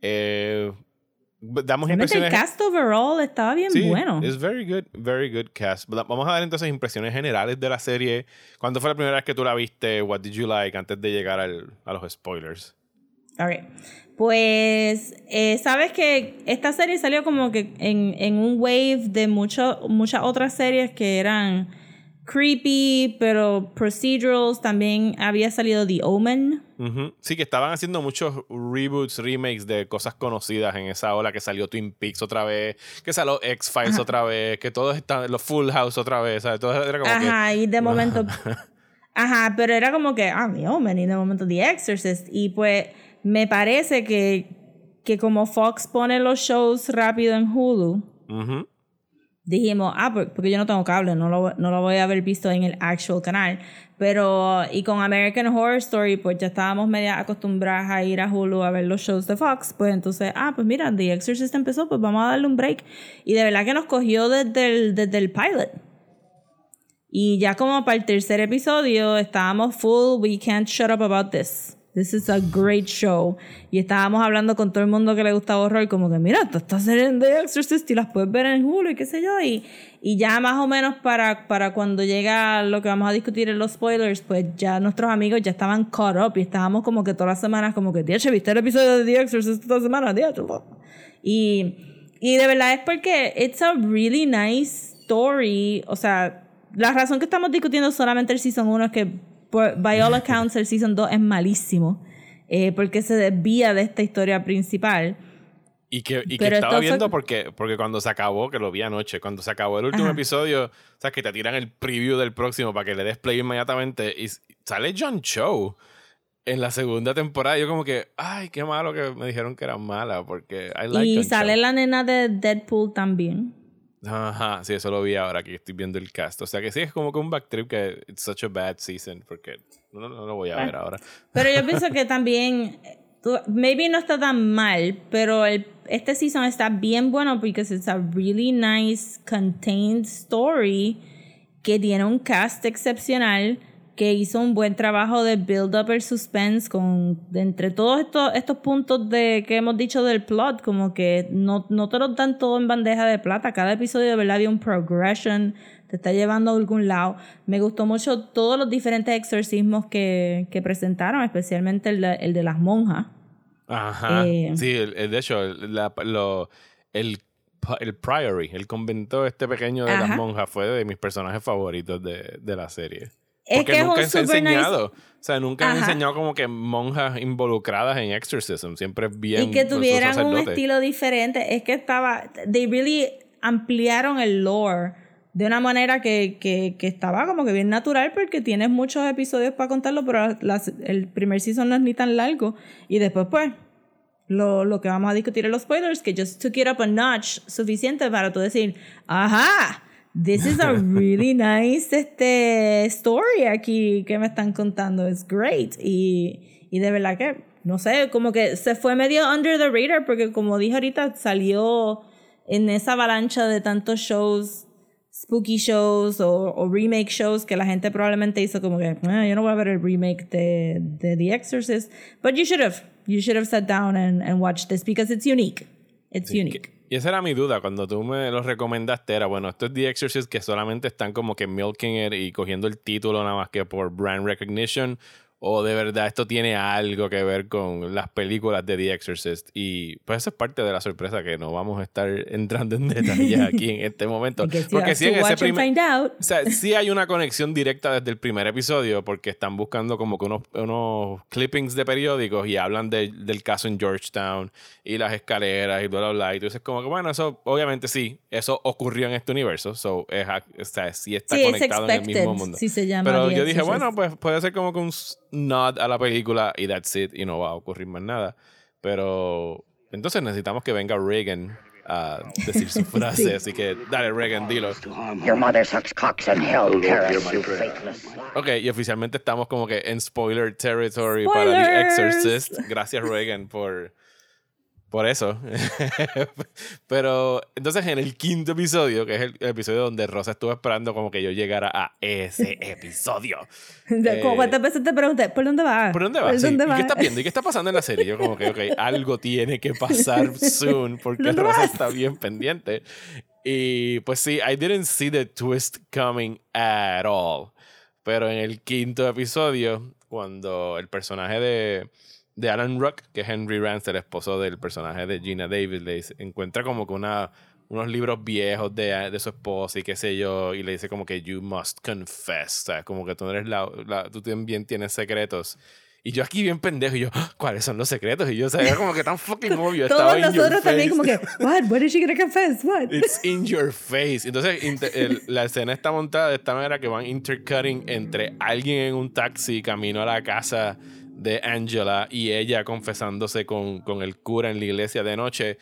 Eh, damos Realmente el impresiones. cast overall estaba bien Sí, bueno. es very good, very good cast. Va- Vamos a dar entonces impresiones generales de la serie. ¿Cuándo fue la primera vez que tú la viste? What did you like? Antes de llegar al- a los spoilers. Ok. Pues, eh, sabes que esta serie salió como que en, en un wave de mucho- muchas otras series que eran creepy, pero procedurals. También había salido The Omen. Sí, que estaban haciendo muchos reboots, remakes de cosas conocidas en esa ola que salió Twin Peaks otra vez, que salió X-Files otra vez, que todos están, los Full House otra vez, ¿sabes? Todo era como que... Ajá, y de momento. Ajá, pero era como que, ah, The Omen, y de momento The Exorcist. Y pues me parece que, que como Fox pone los shows rápido en Hulu, Ujú. Dijimos, ah, por- porque yo no tengo cable, no lo, no lo voy a haber visto en el actual canal. Pero, y con American Horror Story, pues ya estábamos media acostumbradas a ir a Hulu a ver los shows de Fox. Pues entonces, ah, pues mira, The Exorcist empezó, pues vamos a darle un break. Y de verdad que nos cogió desde el, desde el pilot. Y ya como para el tercer episodio estábamos full, we can't shut up about this. This is a great show. Y estábamos hablando con todo el mundo que le gustaba horror, como que mira, tú estás en The Exorcist y las puedes ver en Hulu y qué sé yo. Y, y ya más o menos para, para cuando llega lo que vamos a discutir en los spoilers, pues ya nuestros amigos ya estaban caught up y estábamos como que todas las semanas como que, "Diache, ¿viste el episodio de The Exorcist esta semana? Po". Y, y de verdad es porque it's a really nice story. O sea, la razón que estamos discutiendo solamente el Season 1 es que, por, by all accounts, el Season 2 es malísimo. eh, porque se desvía de esta historia principal. Y que, y que estaba viendo porque, porque cuando se acabó, que lo vi anoche, cuando se acabó el último Ajá. episodio, o sea, que te tiran el preview del próximo para que le des play inmediatamente y sale John Cho en la segunda temporada. Yo como que, ay, qué malo que me dijeron que era mala porque I like y John sale Cho. la nena de Deadpool también. Ajá, sí, eso lo vi ahora que estoy viendo el cast. O sea que sí, es como que un backtrip que it's such a bad season porque no, no lo voy a ver ahora. Pero yo pienso que también, maybe no está tan mal, pero el, este season está bien bueno porque it's a really nice contained story que tiene un cast excepcional que hizo un buen trabajo de build up el suspense con de entre todos estos, estos puntos de que hemos dicho del plot como que no, no te lo dan todo en bandeja de plata. Cada episodio de verdad había un progression te está llevando a algún lado. Me gustó mucho todos los diferentes exorcismos que, que presentaron especialmente el de, el de las monjas. Ajá. Eh, sí, el- el- de hecho, el, la- lo- el, Priory, el convento este pequeño de las monjas, fue de mis personajes favoritos de, de la serie. Es Porque que es nunca un se ha super nice enseñado. O sea, nunca han Ajá. enseñado como que monjas involucradas en exorcism. Siempre es bien. y que pues, tuvieran un estilo diferente. Es que estaba, they really ampliaron el lore de una manera que, que, que estaba como que bien natural porque tienes muchos episodios para contarlo, pero las- el primer season no es ni tan largo. Y después pues lo, lo que vamos a discutir en los spoilers, que just took it up a notch suficiente para tú decir, ajá, this is a really nice este, story aquí que me están contando, it's great. Y, y de verdad que, no sé, como que se fue medio under the radar porque como dije ahorita, salió en esa avalancha de tantos shows spooky shows o, o remake shows que la gente probablemente hizo como que "Ah, yo no voy a ver el remake de, de The Exorcist but you should have you should have sat down and, and watched this because it's unique. It's Sí, unique. que- y esa era mi duda cuando tú me lo recomendaste. Era bueno, esto es The Exorcist que solamente están como que milking it y cogiendo el título nada más que por brand recognition. O de verdad esto tiene algo que ver con las películas de The Exorcist. Y pues eso es parte de la sorpresa que no vamos a estar entrando en detalles aquí en este momento. Porque sí en ese primer. O sea, sí hay una conexión directa desde el primer episodio porque están buscando como que unos, unos clippings de periódicos y hablan de- del caso en Georgetown y las escaleras y bla, bla, bla. Y tú dices como que, bueno, eso obviamente sí, eso ocurrió en este universo. So, es, o sea, sí está Sí, es conectado en el mismo mundo. si se llama Pero yo dije, bueno, pues puede ser como que un nod a la película y that's it y no va a ocurrir más nada. Pero entonces necesitamos que venga Reagan a decir su frase. Sí. Así que dale, Reagan, dilo. Your mother sucks cocks in hell, Paris, you faithless slut. Ok, y oficialmente estamos como que en spoiler territory para The Spoilers. Exorcist. Gracias, Reagan, por, Por eso. Pero entonces en el quinto episodio, que es el, el episodio donde Rosa estuvo esperando como que yo llegara a ese episodio. Eh, ¿Cuántas veces te pregunté, ¿por dónde vas? ¿Por dónde vas? ¿Por Sí. dónde ¿Y vas? qué estás viendo? ¿Y qué está pasando en la serie? Yo como que, ok, algo tiene que pasar soon porque ¿Dónde Rosa vas? está bien pendiente. Y pues sí, I didn't see the twist coming at all. Pero en el quinto episodio, cuando el personaje de, de Alan Rock, que es Henry Rance, el esposo del personaje de Gina Davis, le dice- encuentra como que una, unos libros viejos de, de su esposa y qué sé yo, y le dice como que you must confess, sea, como que tú, eres la, la- tú también tienes secretos. Y yo aquí bien pendejo, y yo, "Ah, ¿cuáles son los secretos? Y yo, o sea, era como que tan fucking obvio. Todos nosotros también como que, what? What is she gonna confess? What? It's in your face. Entonces, inter- el- la escena está montada de esta manera que van intercutting entre alguien en un taxi camino a la casa de Angela y ella confesándose con, con el cura en la iglesia de noche.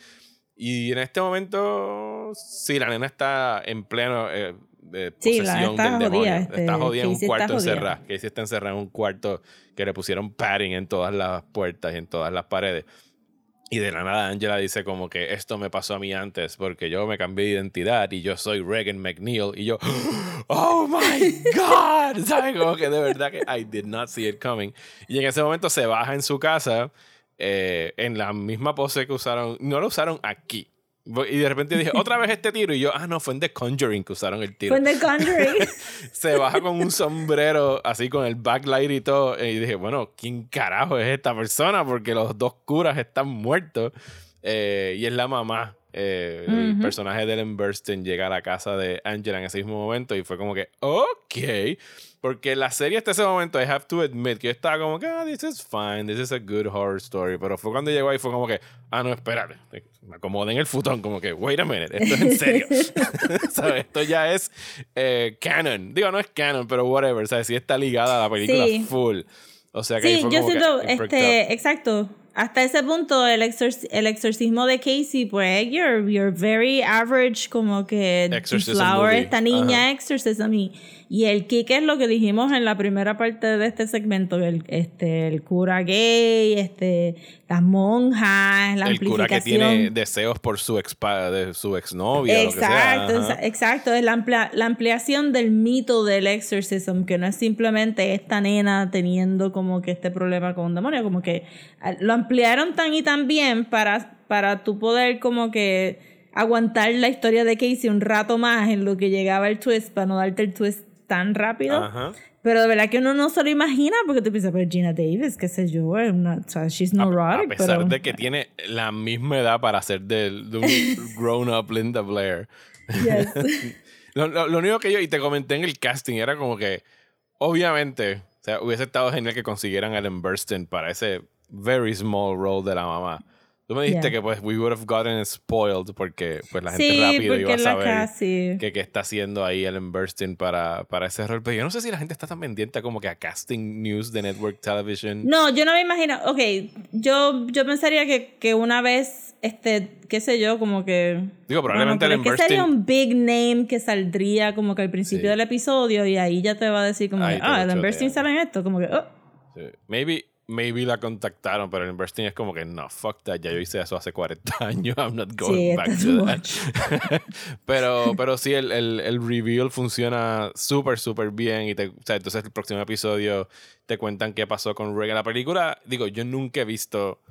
Y en este momento, sí, la nena está en pleno eh, eh, Sí, la posesión está del jodida, demonio. este, está jodida en un cuarto encerrada. Casey está encerrada en un cuarto que le pusieron padding en todas las puertas y en todas las paredes. Y de la nada Angela dice como que esto me pasó a mí antes porque yo me cambié de identidad y yo soy Regan McNeil y yo, oh my god, ¿sabes? Como que de verdad que I did not see it coming. Y en ese momento se baja en su casa eh, en la misma pose que usaron, no lo usaron aquí. Y de repente dije, otra vez este tiro y yo, ah, no, fue en The Conjuring que usaron el tiro Fue en The Conjuring. se baja con un sombrero así con el backlight y todo. Y dije, bueno, ¿quién carajo es esta persona? Porque los dos curas están muertos. Eh, y es la mamá. Eh, El personaje de Ellen Burstyn llega a la casa de Angela en ese mismo momento y fue como que, ok. Porque la serie hasta ese momento, I have to admit, que yo estaba como que, ah, this is fine, this is a good horror story. Pero fue cuando llegó ahí, fue como que, ah, no, espérate. Me acomodé en el futón, como que, wait a minute, esto es en serio. ¿Sabes? Esto ya es eh, canon. Digo, no es canon, pero whatever. ¿Sabes? Sí está ligada a la película Sí. full. O sea que ahí Sí, fue yo como que siento, up. este, exacto. Hasta ese punto, el, exorc- el exorcismo de Casey, pues, you're, you're very average, como que Flower, esta niña Ajá. exorcism. Y, y el kick es lo que dijimos en la primera parte de este segmento, el, este, el cura gay, este, las monjas, la el cura que amplificación. tiene deseos por su ex de su exnovia Exacto, lo que sea. Ajá. exa- exacto. Es la, amplia- la ampliación del mito del exorcism, que no es simplemente esta nena teniendo como que este problema con un demonio, como que ah, lo ampliaron tan y tan bien para, para tú poder como que aguantar la historia de Casey un rato más en lo que llegaba el twist, para no darte el twist tan rápido. Ajá. Pero de verdad que uno no se lo imagina porque tú piensas, pero Gina Davis, qué sé yo, una, o sea, she's A, a neurotic. pesar pero- de que tiene la misma edad para ser de, de un grown-up Linda Blair. Yes. Lo, lo- lo único que yo, y te comenté en el casting, era como que, obviamente, o sea, hubiese estado genial que consiguieran a Ellen Burstyn para ese very small role de la mamá. Tú me dijiste Yeah. que pues we would have gotten spoiled porque pues la gente Sí, rápido iba a saber que, que está haciendo ahí Ellen Burstyn para, para ese rol. Pero yo no sé si la gente está tan pendiente como que a casting news de network television. No, yo no me imagino. Ok, yo, yo pensaría que, que una vez, este, qué sé yo, como que. Digo, probablemente Bueno, Ellen que sería Burstyn- un big name que saldría como que al principio Sí. del episodio y ahí ya te va a decir como, Ahí que, ah, Ellen. Burstyn sale en esto, como que, oh. Sí. Maybe, maybe la contactaron, pero Ellen Burstyn es como que no, fuck that, ya yo hice eso hace 40 años, I'm not going Sí, back to that. pero, pero sí, el, el, el reveal funciona súper, súper bien. Y te, o sea, entonces el próximo episodio te cuentan qué pasó con Regan. La película, digo, yo nunca he visto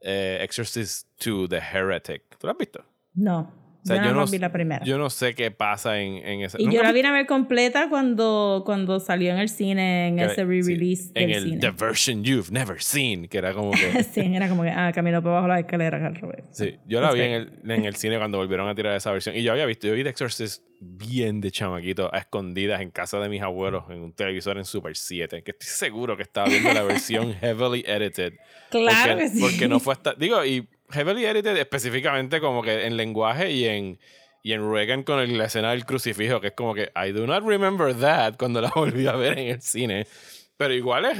eh, Exorcist 2 The Heretic. ¿Tú la has visto? No. O sea, yo, yo no, vi la primera. yo no sé qué pasa en, en esa. y ¿Nunca yo la vine a ver completa cuando, cuando salió en el cine, en visto? ese re-release Sí, En el cine. The Version You've Never Seen, que era como que. sí, era como que, ah, caminó por abajo la escalera al revés. Sí, yo la vi en el, en el cine cuando volvieron a tirar esa versión. Y yo había visto, yo vi The Exorcist bien de chamaquito, a escondidas en casa de mis abuelos, en un televisor en Super 7, que estoy seguro que estaba viendo la versión heavily edited. Claro porque, que sí. Porque no fue hasta... Digo, y heavily edited específicamente como que en lenguaje y en... Y en Reagan con el- la escena del crucifijo, que es como que I do not remember that cuando la volví a ver en el cine. Pero igual es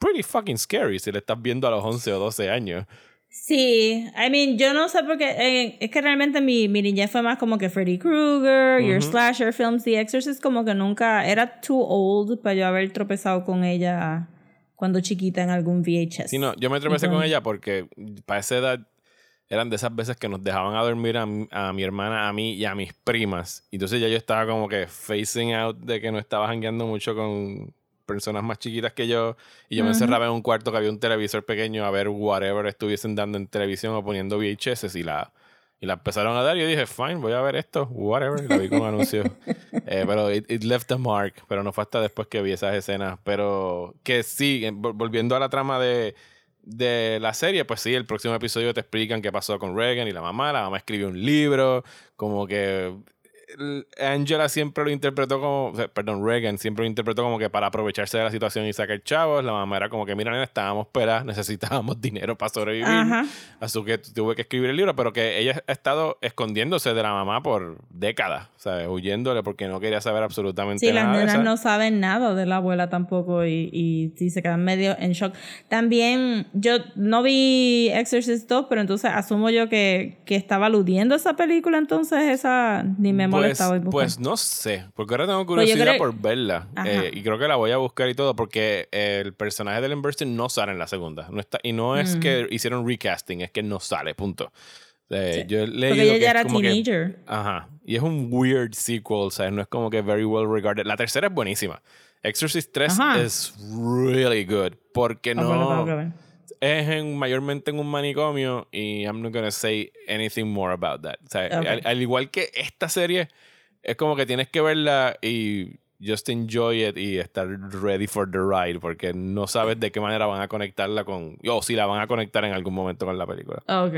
pretty fucking scary si le estás viendo a los 11 o 12 años. Sí, I mean, yo no sé por qué, eh, es que realmente mi, mi niñez fue más como que Freddy Krueger, Your. Slasher Films, The Exorcist, como que nunca, era too old para yo haber tropezado con ella. cuando, chiquita en algún VHS. Sí, no, yo me tropecé con ella porque para esa edad eran de esas veces que nos dejaban a dormir a, mi- a mi hermana, a mí y a mis primas. Y entonces ya yo estaba como que facing out de que no estaba jangueando mucho con personas más chiquitas que yo. Y yo me encerraba en un cuarto que había un televisor pequeño a ver whatever estuviesen dando en televisión o poniendo VHS y la, y la empezaron a dar. Y yo dije, fine, voy a ver esto, whatever. Y la vi con anuncios. Eh, pero it, it left a mark. Pero no fue hasta después que vi esas escenas. Pero que sí, en- vol- volviendo a la trama de, de la serie, pues sí, el próximo episodio te explican qué pasó con Reagan y la mamá. La mamá escribió un libro, como que Angela siempre lo interpretó como, perdón, Reagan siempre lo interpretó como que para aprovecharse de la situación y sacar chavos. La mamá era como que, mira, nena, estábamos peradas, necesitábamos dinero para sobrevivir. Ajá. Así que tuve que escribir el libro, pero que ella ha estado escondiéndose de la mamá por décadas, ¿sabes? Huyéndole porque no quería saber absolutamente Sí, las nada. nenas no saben nada de la abuela tampoco y, y se quedan medio en shock. También yo no vi Exorcist 2, pero entonces asumo yo que, que estaba aludiendo esa película, entonces esa ni me Pues, buscando. pues no sé, porque ahora tengo Pues yo curiosidad creo- por verla. Eh, y creo que la voy a buscar y todo, porque el personaje de Ellen Burstyn no sale en la segunda. No está, y no Mm. es que hicieron recasting, es que no sale, punto. Eh, Yo he leído Porque ella ya era como que- teenager. Ajá. Y es un weird sequel, ¿sabes? No es como que very well regarded. La tercera es buenísima. Exorcist 3 Ajá. es really good. Porque tengo no. que ver. Es en, mayormente en un manicomio y I'm not gonna say anything more about that. O sea, Ok. al, al igual que esta serie, es como que tienes que verla y just enjoy it y estar ready for the ride porque no sabes de qué manera van a conectarla con... O si la van a conectar en algún momento con la película. Ah, Ok.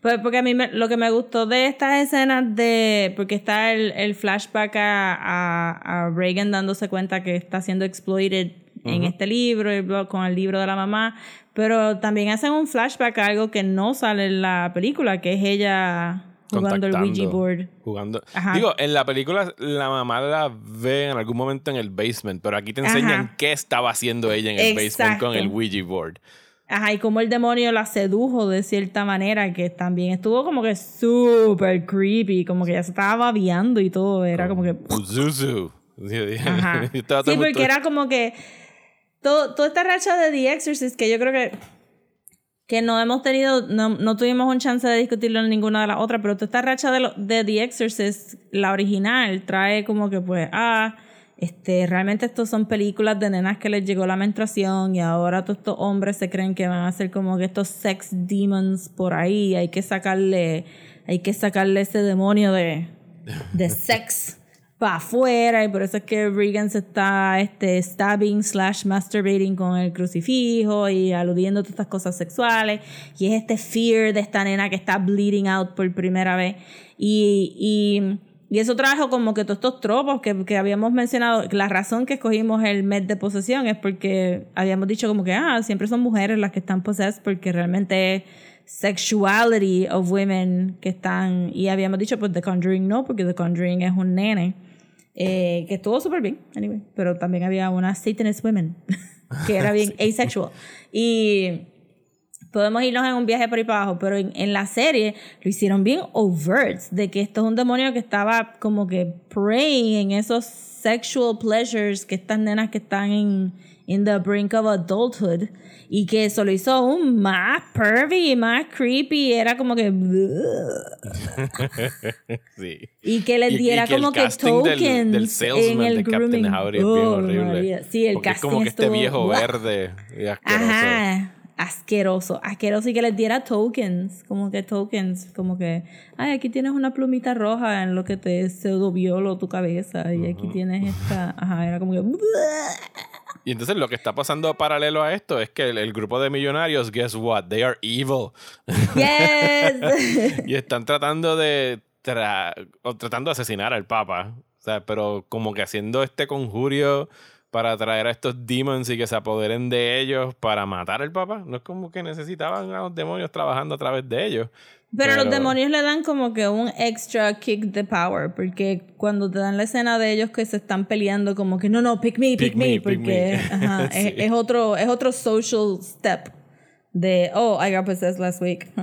Pues porque a mí me- lo que me gustó de estas escenas de. Porque está el, el flashback a, a, a Reagan dándose cuenta que está siendo exploited en este libro y bla- con el libro de la mamá. Pero también hacen un flashback a algo que no sale en la película, que es ella jugando el Ouija board. Jugando. Ajá. Digo, en la película la mamá la ve en algún momento en el basement, pero aquí te enseñan Ajá. qué estaba haciendo ella en el basement con el Ouija board. Ajá, y como el demonio la sedujo de cierta manera, que también estuvo como que súper creepy, como que ya se estaba babeando y todo, era como que... Zuzu. Ajá. Sí, porque era como que todo, toda esta racha de The Exorcist que yo creo que que no hemos tenido, no, no tuvimos un chance de discutirlo en ninguna de las otras, pero toda esta racha de, lo- de The Exorcist, la original, trae como que pues, ah, este, realmente estos son películas de nenas que les llegó la menstruación y ahora todos estos hombres se creen que van a ser como que estos sex demons por ahí, hay que sacarle, hay que sacarle ese demonio de, de sex para afuera y por eso es que Regan se está este, stabbing slash masturbating con el crucifijo y aludiendo a todas estas cosas sexuales. Y es este fear de esta nena que está bleeding out por primera vez. Y, y, y eso trajo como que todos estos tropos que, que habíamos mencionado. La razón que escogimos el mes de posesión es porque habíamos dicho como que ah siempre son mujeres las que están possessed porque realmente es sexuality of women que están. Y habíamos dicho pues The Conjuring no porque The Conjuring es un nene eh, que estuvo súper bien anyway. Pero también había una Satanist women que era bien asexual. Y podemos irnos en un viaje por ahí para abajo, pero en, en la serie lo hicieron bien overt, de que esto es un demonio que estaba como que preying en esos sexual pleasures que estas nenas que están en in the brink of adulthood y que eso lo hizo aún más pervy, más creepy, era como que Sí. y que les Y- y diera que como que del- tokens del salesman en el de Captain grooming. Howdy es bien Oh, horrible. María. Sí, el Porque es casting como que este estuvo- viejo ¡Buah! verde y asqueroso. Ajá, asqueroso, asqueroso y que les diera tokens, como que tokens, como que, ay, aquí tienes una plumita roja en lo que te pseudo violo tu cabeza y aquí tienes esta, ajá, era como que, Y entonces lo que está pasando paralelo a esto es que el, el grupo de millonarios, guess what? They are evil. yes, y están tratando de tra- o tratando de asesinar al Papa. O sea, pero como que haciendo este conjurio para atraer a estos demons y que se apoderen de ellos para matar al Papa. No es como que necesitaban a los demonios trabajando a través de ellos. Pero los demonios le dan como que un extra kick de power, porque cuando te dan la escena de ellos que se están peleando como que no, no, pick me, pick, Pick me, me, pick porque me. ajá, Sí. es, es otro, es otro social step de, oh, I got possessed last week. y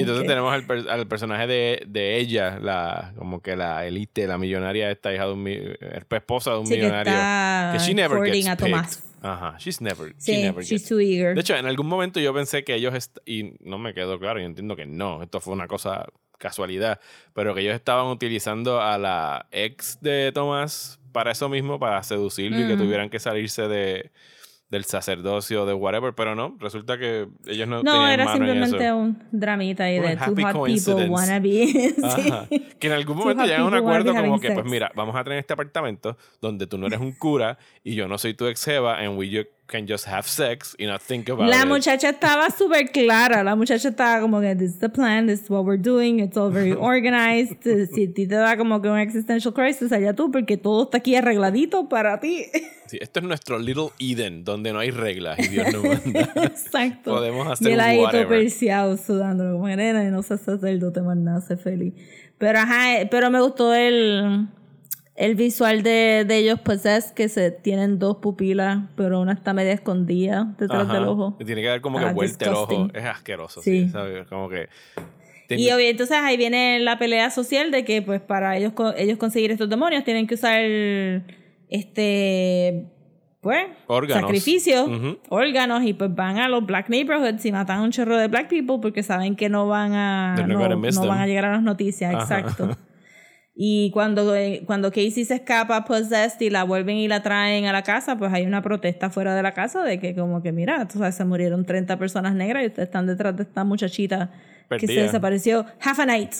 entonces que- tenemos al, per- al personaje de, de ella, la como que la elite, la millonaria esta hija de un mi- eh, esposa de un Sí, que millonario. está que she never gets a picked. Tomás. Ajá, she's never, she never she's gets- too eager. De hecho, en algún momento yo pensé que ellos, y no me quedó claro, yo entiendo que no, esto fue una cosa casualidad, pero que ellos estaban utilizando a la ex de Tomás para eso mismo, para seducirlo y que tuvieran que salirse de, del sacerdocio, de whatever, pero no, resulta que ellos no, no, tenían era mano en simplemente eso. un dramita y de two hot people wanna be. sí. Que en algún momento llegan a un acuerdo como que, pues mira, vamos a tener este apartamento donde tú no eres un cura y yo no soy tu ex jeva and we can just have sex y not think about La it. muchacha estaba súper clara. La muchacha estaba como que, this is the plan, this is what we're doing, it's all very organized. si a ti te da como que un existential crisis, allá tú, porque todo está aquí arregladito para ti. Sí, esto es nuestro Little Eden, donde no hay reglas y Dios no manda. Exacto. Podemos hacer y él ahí todo perseado, sudando, como nena, y no seas sacerdote más nada, sé feliz. Pero ajá, eh, pero me gustó el, el visual de, de ellos, pues es que se tienen dos pupilas, pero una está media escondida detrás Ajá. del ojo. Tiene que dar como que Ah, vuelta el ojo. Es asqueroso, sí. Sí. ¿sabes? Como que. Y obvio, entonces ahí viene la pelea social de que pues para ellos ellos conseguir estos demonios tienen que usar este pues Órganos. sacrificios, órganos y pues van a los black neighborhoods y matan a un chorro de black people porque saben que no van a no, van a llegar a las noticias, Ajá. exacto. Y cuando, eh, cuando Casey se escapa possessed y la vuelven y la traen a la casa, pues hay una protesta fuera de la casa de que como que mira, tú sabes, se murieron 30 personas negras y ustedes están detrás de esta muchachita que se Perdida. desapareció half a night.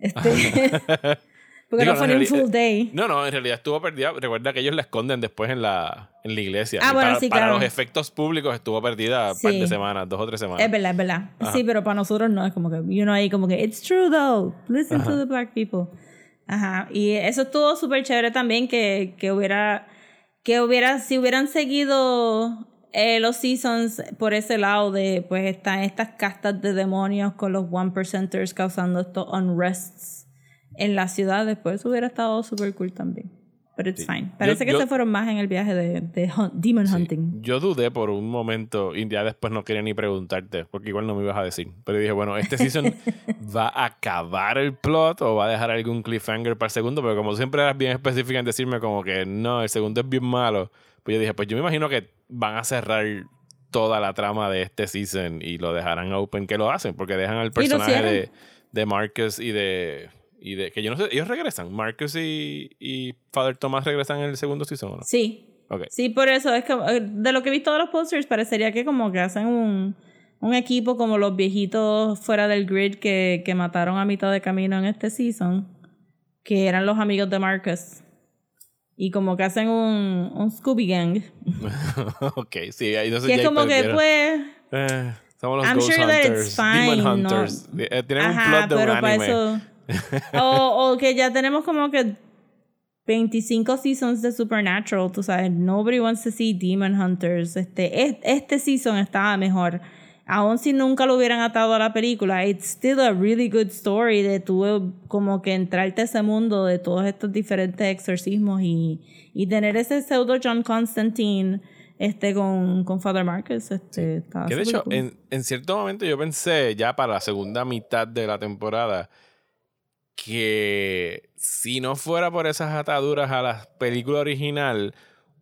Este, porque Digo, no fue ni un full day. No, no, en realidad estuvo perdida. Recuerda que ellos la esconden después en la, en la iglesia. Ah, Y bueno, para, sí, para claro. los efectos públicos estuvo perdida un par de Sí. semanas, dos o tres semanas. Es verdad, es verdad. Sí, pero para nosotros no, es como que, you know, ahí como que, it's true though, listen to the black people. Ajá, y eso estuvo súper chévere también que, que hubiera, que hubiera, si hubieran seguido eh, los seasons por ese lado de, pues están estas castas de demonios con los one percenters causando estos unrests en la ciudad, después hubiera estado súper cool también. But it's fine. Parece que yo- se fueron más en el viaje de, de hunt- demon hunting. Yo dudé por un momento y ya después no quería ni preguntarte, porque igual no me ibas a decir. Pero dije, bueno, ¿este season va a acabar el plot o va a dejar algún cliffhanger para el segundo? Pero como siempre eras bien específica en decirme como que no, el segundo es bien malo, pues yo dije, pues yo me imagino que van a cerrar toda la trama de este season y lo dejarán open, que lo hacen, porque dejan al personaje de, de Marcus y de... Y de que yo no sé, ellos regresan. Marcus y, y Father Thomas regresan en el segundo season, ¿o no? Sí, Ok. Sí, por eso es que eh, de lo que he visto de los posters parecería que como que hacen un, un equipo como los viejitos fuera del grid que, que mataron a mitad de camino en este season, que eran los amigos de Marcus. Y como que hacen un, un Scooby Gang. ok, sí, ahí no sé Que es como que pues... Eh, somos los I'm Ghost sure that it's Hunters, fine, Demon no- Hunters. Eh, tienen un plot de un para anime. eso... o, o que ya tenemos como que 25 seasons de Supernatural, tú sabes. Nobody wants to see Demon Hunters. Este, es- este season estaba mejor. Aún si nunca lo hubieran atado a la película, it's still a really good story de tú eh, como que entrarte a ese mundo de todos estos diferentes exorcismos y, y tener ese pseudo John Constantine este con, con Father Marcus. Este, estaba Que de hecho, cool. en, en cierto momento yo pensé ya para la segunda mitad de la temporada que si no fuera por esas ataduras a la película original,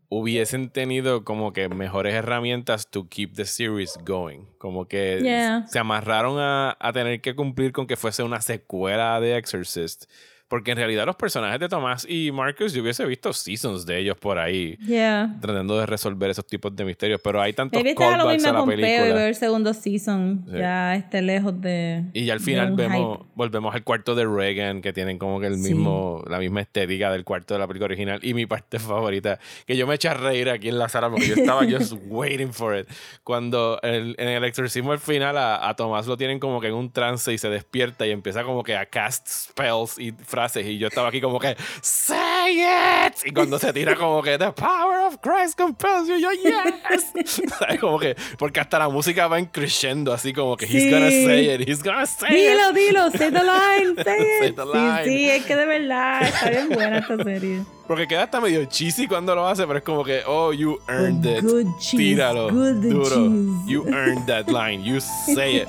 hubiesen tenido como que mejores herramientas to keep the series going. Como que Yeah. se amarraron a, a tener que cumplir con que fuese una secuela de Exorcist. Porque en realidad los personajes de Tomás y Marcus, yo hubiese visto seasons de ellos por ahí Yeah. tratando de resolver esos tipos de misterios. Pero hay tantos Maybe lo callbacks mismo a la Peo y película. ver el segundo season Sí. ya esté lejos de. Y ya al final vemos, hype. volvemos al cuarto de Reagan, que tienen como que el Sí. mismo, la misma estética del cuarto de la película original. Y mi parte favorita, que yo me eché a reír aquí en la sala porque yo estaba just waiting for it. Cuando el- en el exorcismo al final a, a Tomás lo tienen como que en un trance y se despierta y empieza como que a cast spells y frases y yo estaba aquí como que say it y cuando se tira como que the power of Christ compels you yo yes ¿Sabes? como que porque hasta la música va increciendo así como que he's Sí. gonna say it he's gonna say Dilo, it dilo, say the line, say Say it. the Sí, line. sí, es que de verdad está bien buena esta serie. porque queda hasta medio cheesy cuando lo hace pero es como que oh you earned it Good cheese, tíralo good duro cheese. you earned that line you say it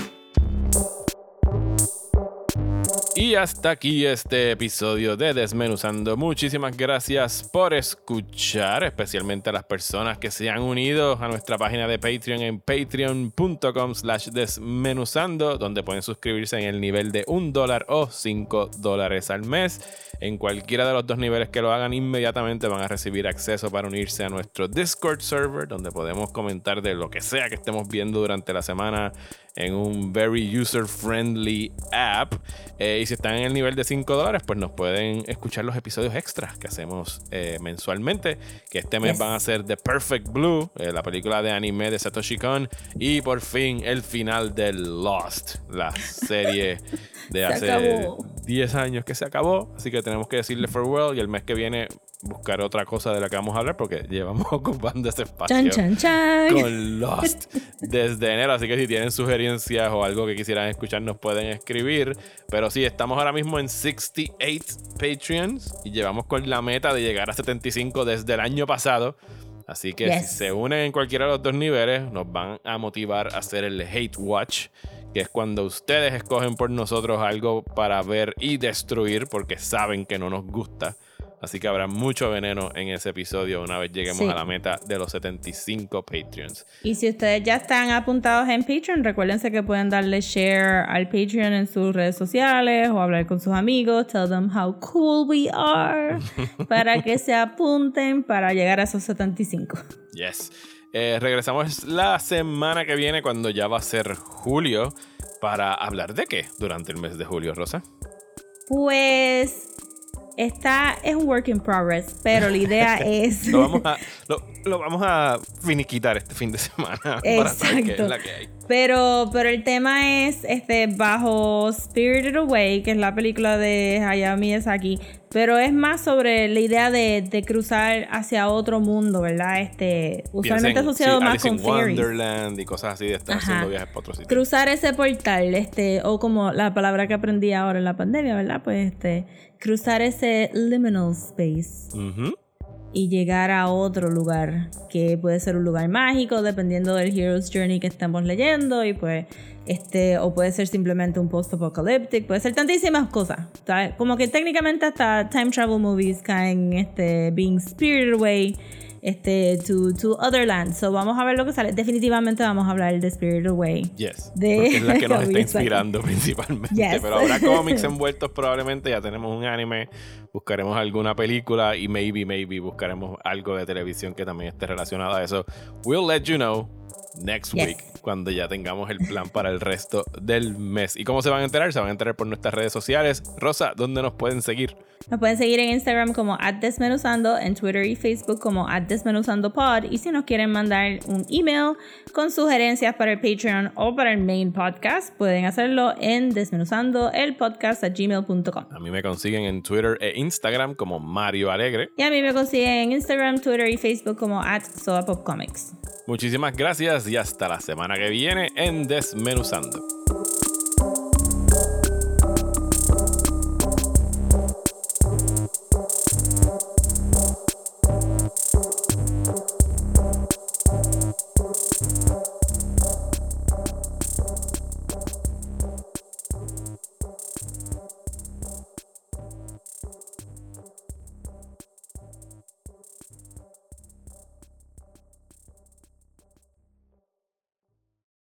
Y hasta aquí este episodio de Desmenuzando. Muchísimas gracias por escuchar, especialmente a las personas que se han unido a nuestra página de Patreon en patreon.com slash desmenuzando, donde pueden suscribirse en el nivel de un dólar o cinco dólares al mes. En cualquiera de los dos niveles que lo hagan, inmediatamente van a recibir acceso para unirse a nuestro Discord server, donde podemos comentar de lo que sea que estemos viendo durante la semana en un very user friendly app. Eh, y si están en el nivel de 5 dólares, pues nos pueden escuchar los episodios extras que hacemos eh, mensualmente. Que este mes Yes. van a ser The Perfect Blue, eh, la película de anime de Satoshi Kon. Y por fin el final de Lost, la serie de hace acabó. 10 años que se acabó. Así que tenemos que decirle farewell. Y el mes que viene buscar otra cosa de la que vamos a hablar porque llevamos ocupando ese espacio Chan, chan, chan. con Lost desde enero. Así que si tienen sugerencias o algo que quisieran escuchar, nos pueden escribir. Pero sí, estamos ahora mismo en 68 Patreons y llevamos con la meta de llegar a 75 desde el año pasado. Así que Yes. si se unen en cualquiera de los dos niveles, nos van a motivar a hacer el Hate Watch, que es cuando ustedes escogen por nosotros algo para ver y destruir porque saben que no nos gusta. Así que habrá mucho veneno en ese episodio una vez lleguemos Sí. a la meta de los 75 Patreons. Y si ustedes ya están apuntados en Patreon, recuérdense que pueden darle share al Patreon en sus redes sociales o hablar con sus amigos, tell them how cool we are, para que se apunten para llegar a esos 75. Yes. Eh, regresamos la semana que viene cuando ya va a ser julio para hablar de qué durante el mes de julio, Rosa. Pues está, es un work in progress, pero la idea es... Lo vamos a, lo, lo vamos a finiquitar este fin de semana para saber qué es Exacto. la que hay. Pero, pero el tema es este bajo Spirited Away, que es la película de Hayao Miyazaki, pero es más sobre la idea de, de cruzar hacia otro mundo, ¿verdad? Este, usualmente asociado sí, más Alice con in. Wonderland y cosas así de estar Ajá. haciendo viajes para otro sitio. Cruzar ese portal, este, o como la palabra que aprendí ahora en la pandemia, ¿verdad? Pues este, cruzar ese liminal space. Ujú. Y llegar a otro lugar que puede ser un lugar mágico dependiendo del hero's journey que estamos leyendo y pues este o puede ser simplemente un post apocalyptic puede ser tantísimas cosas como que técnicamente hasta time travel movies caen este being spirited away este to, to other lands so vamos a ver lo que sale definitivamente vamos a hablar de spirited away Yes. De- porque es la que nos está inspirando principalmente. Yes. Pero habrá cómics envueltos probablemente. Ya tenemos un anime. Buscaremos alguna película y maybe, maybe buscaremos algo de televisión que también esté relacionado a eso. We'll let you know next Yes. week cuando ya tengamos el plan para el resto del mes. ¿Y cómo se van a enterar? Se van a enterar por nuestras redes sociales. Rosa, ¿dónde nos pueden seguir? Nos pueden seguir en Instagram como desmenuzando, en Twitter y Facebook como desmenuzandopod. Y si nos quieren mandar un email con sugerencias para el Patreon o para el main podcast, pueden hacerlo en desmenuzando el podcast a gmail.com. A mí me consiguen en Twitter e Instagram como Mario Alegre. Y a mí me consiguen en Instagram, Twitter y Facebook como at Soapopcomics. Muchísimas gracias y hasta la semana que viene en Desmenuzando.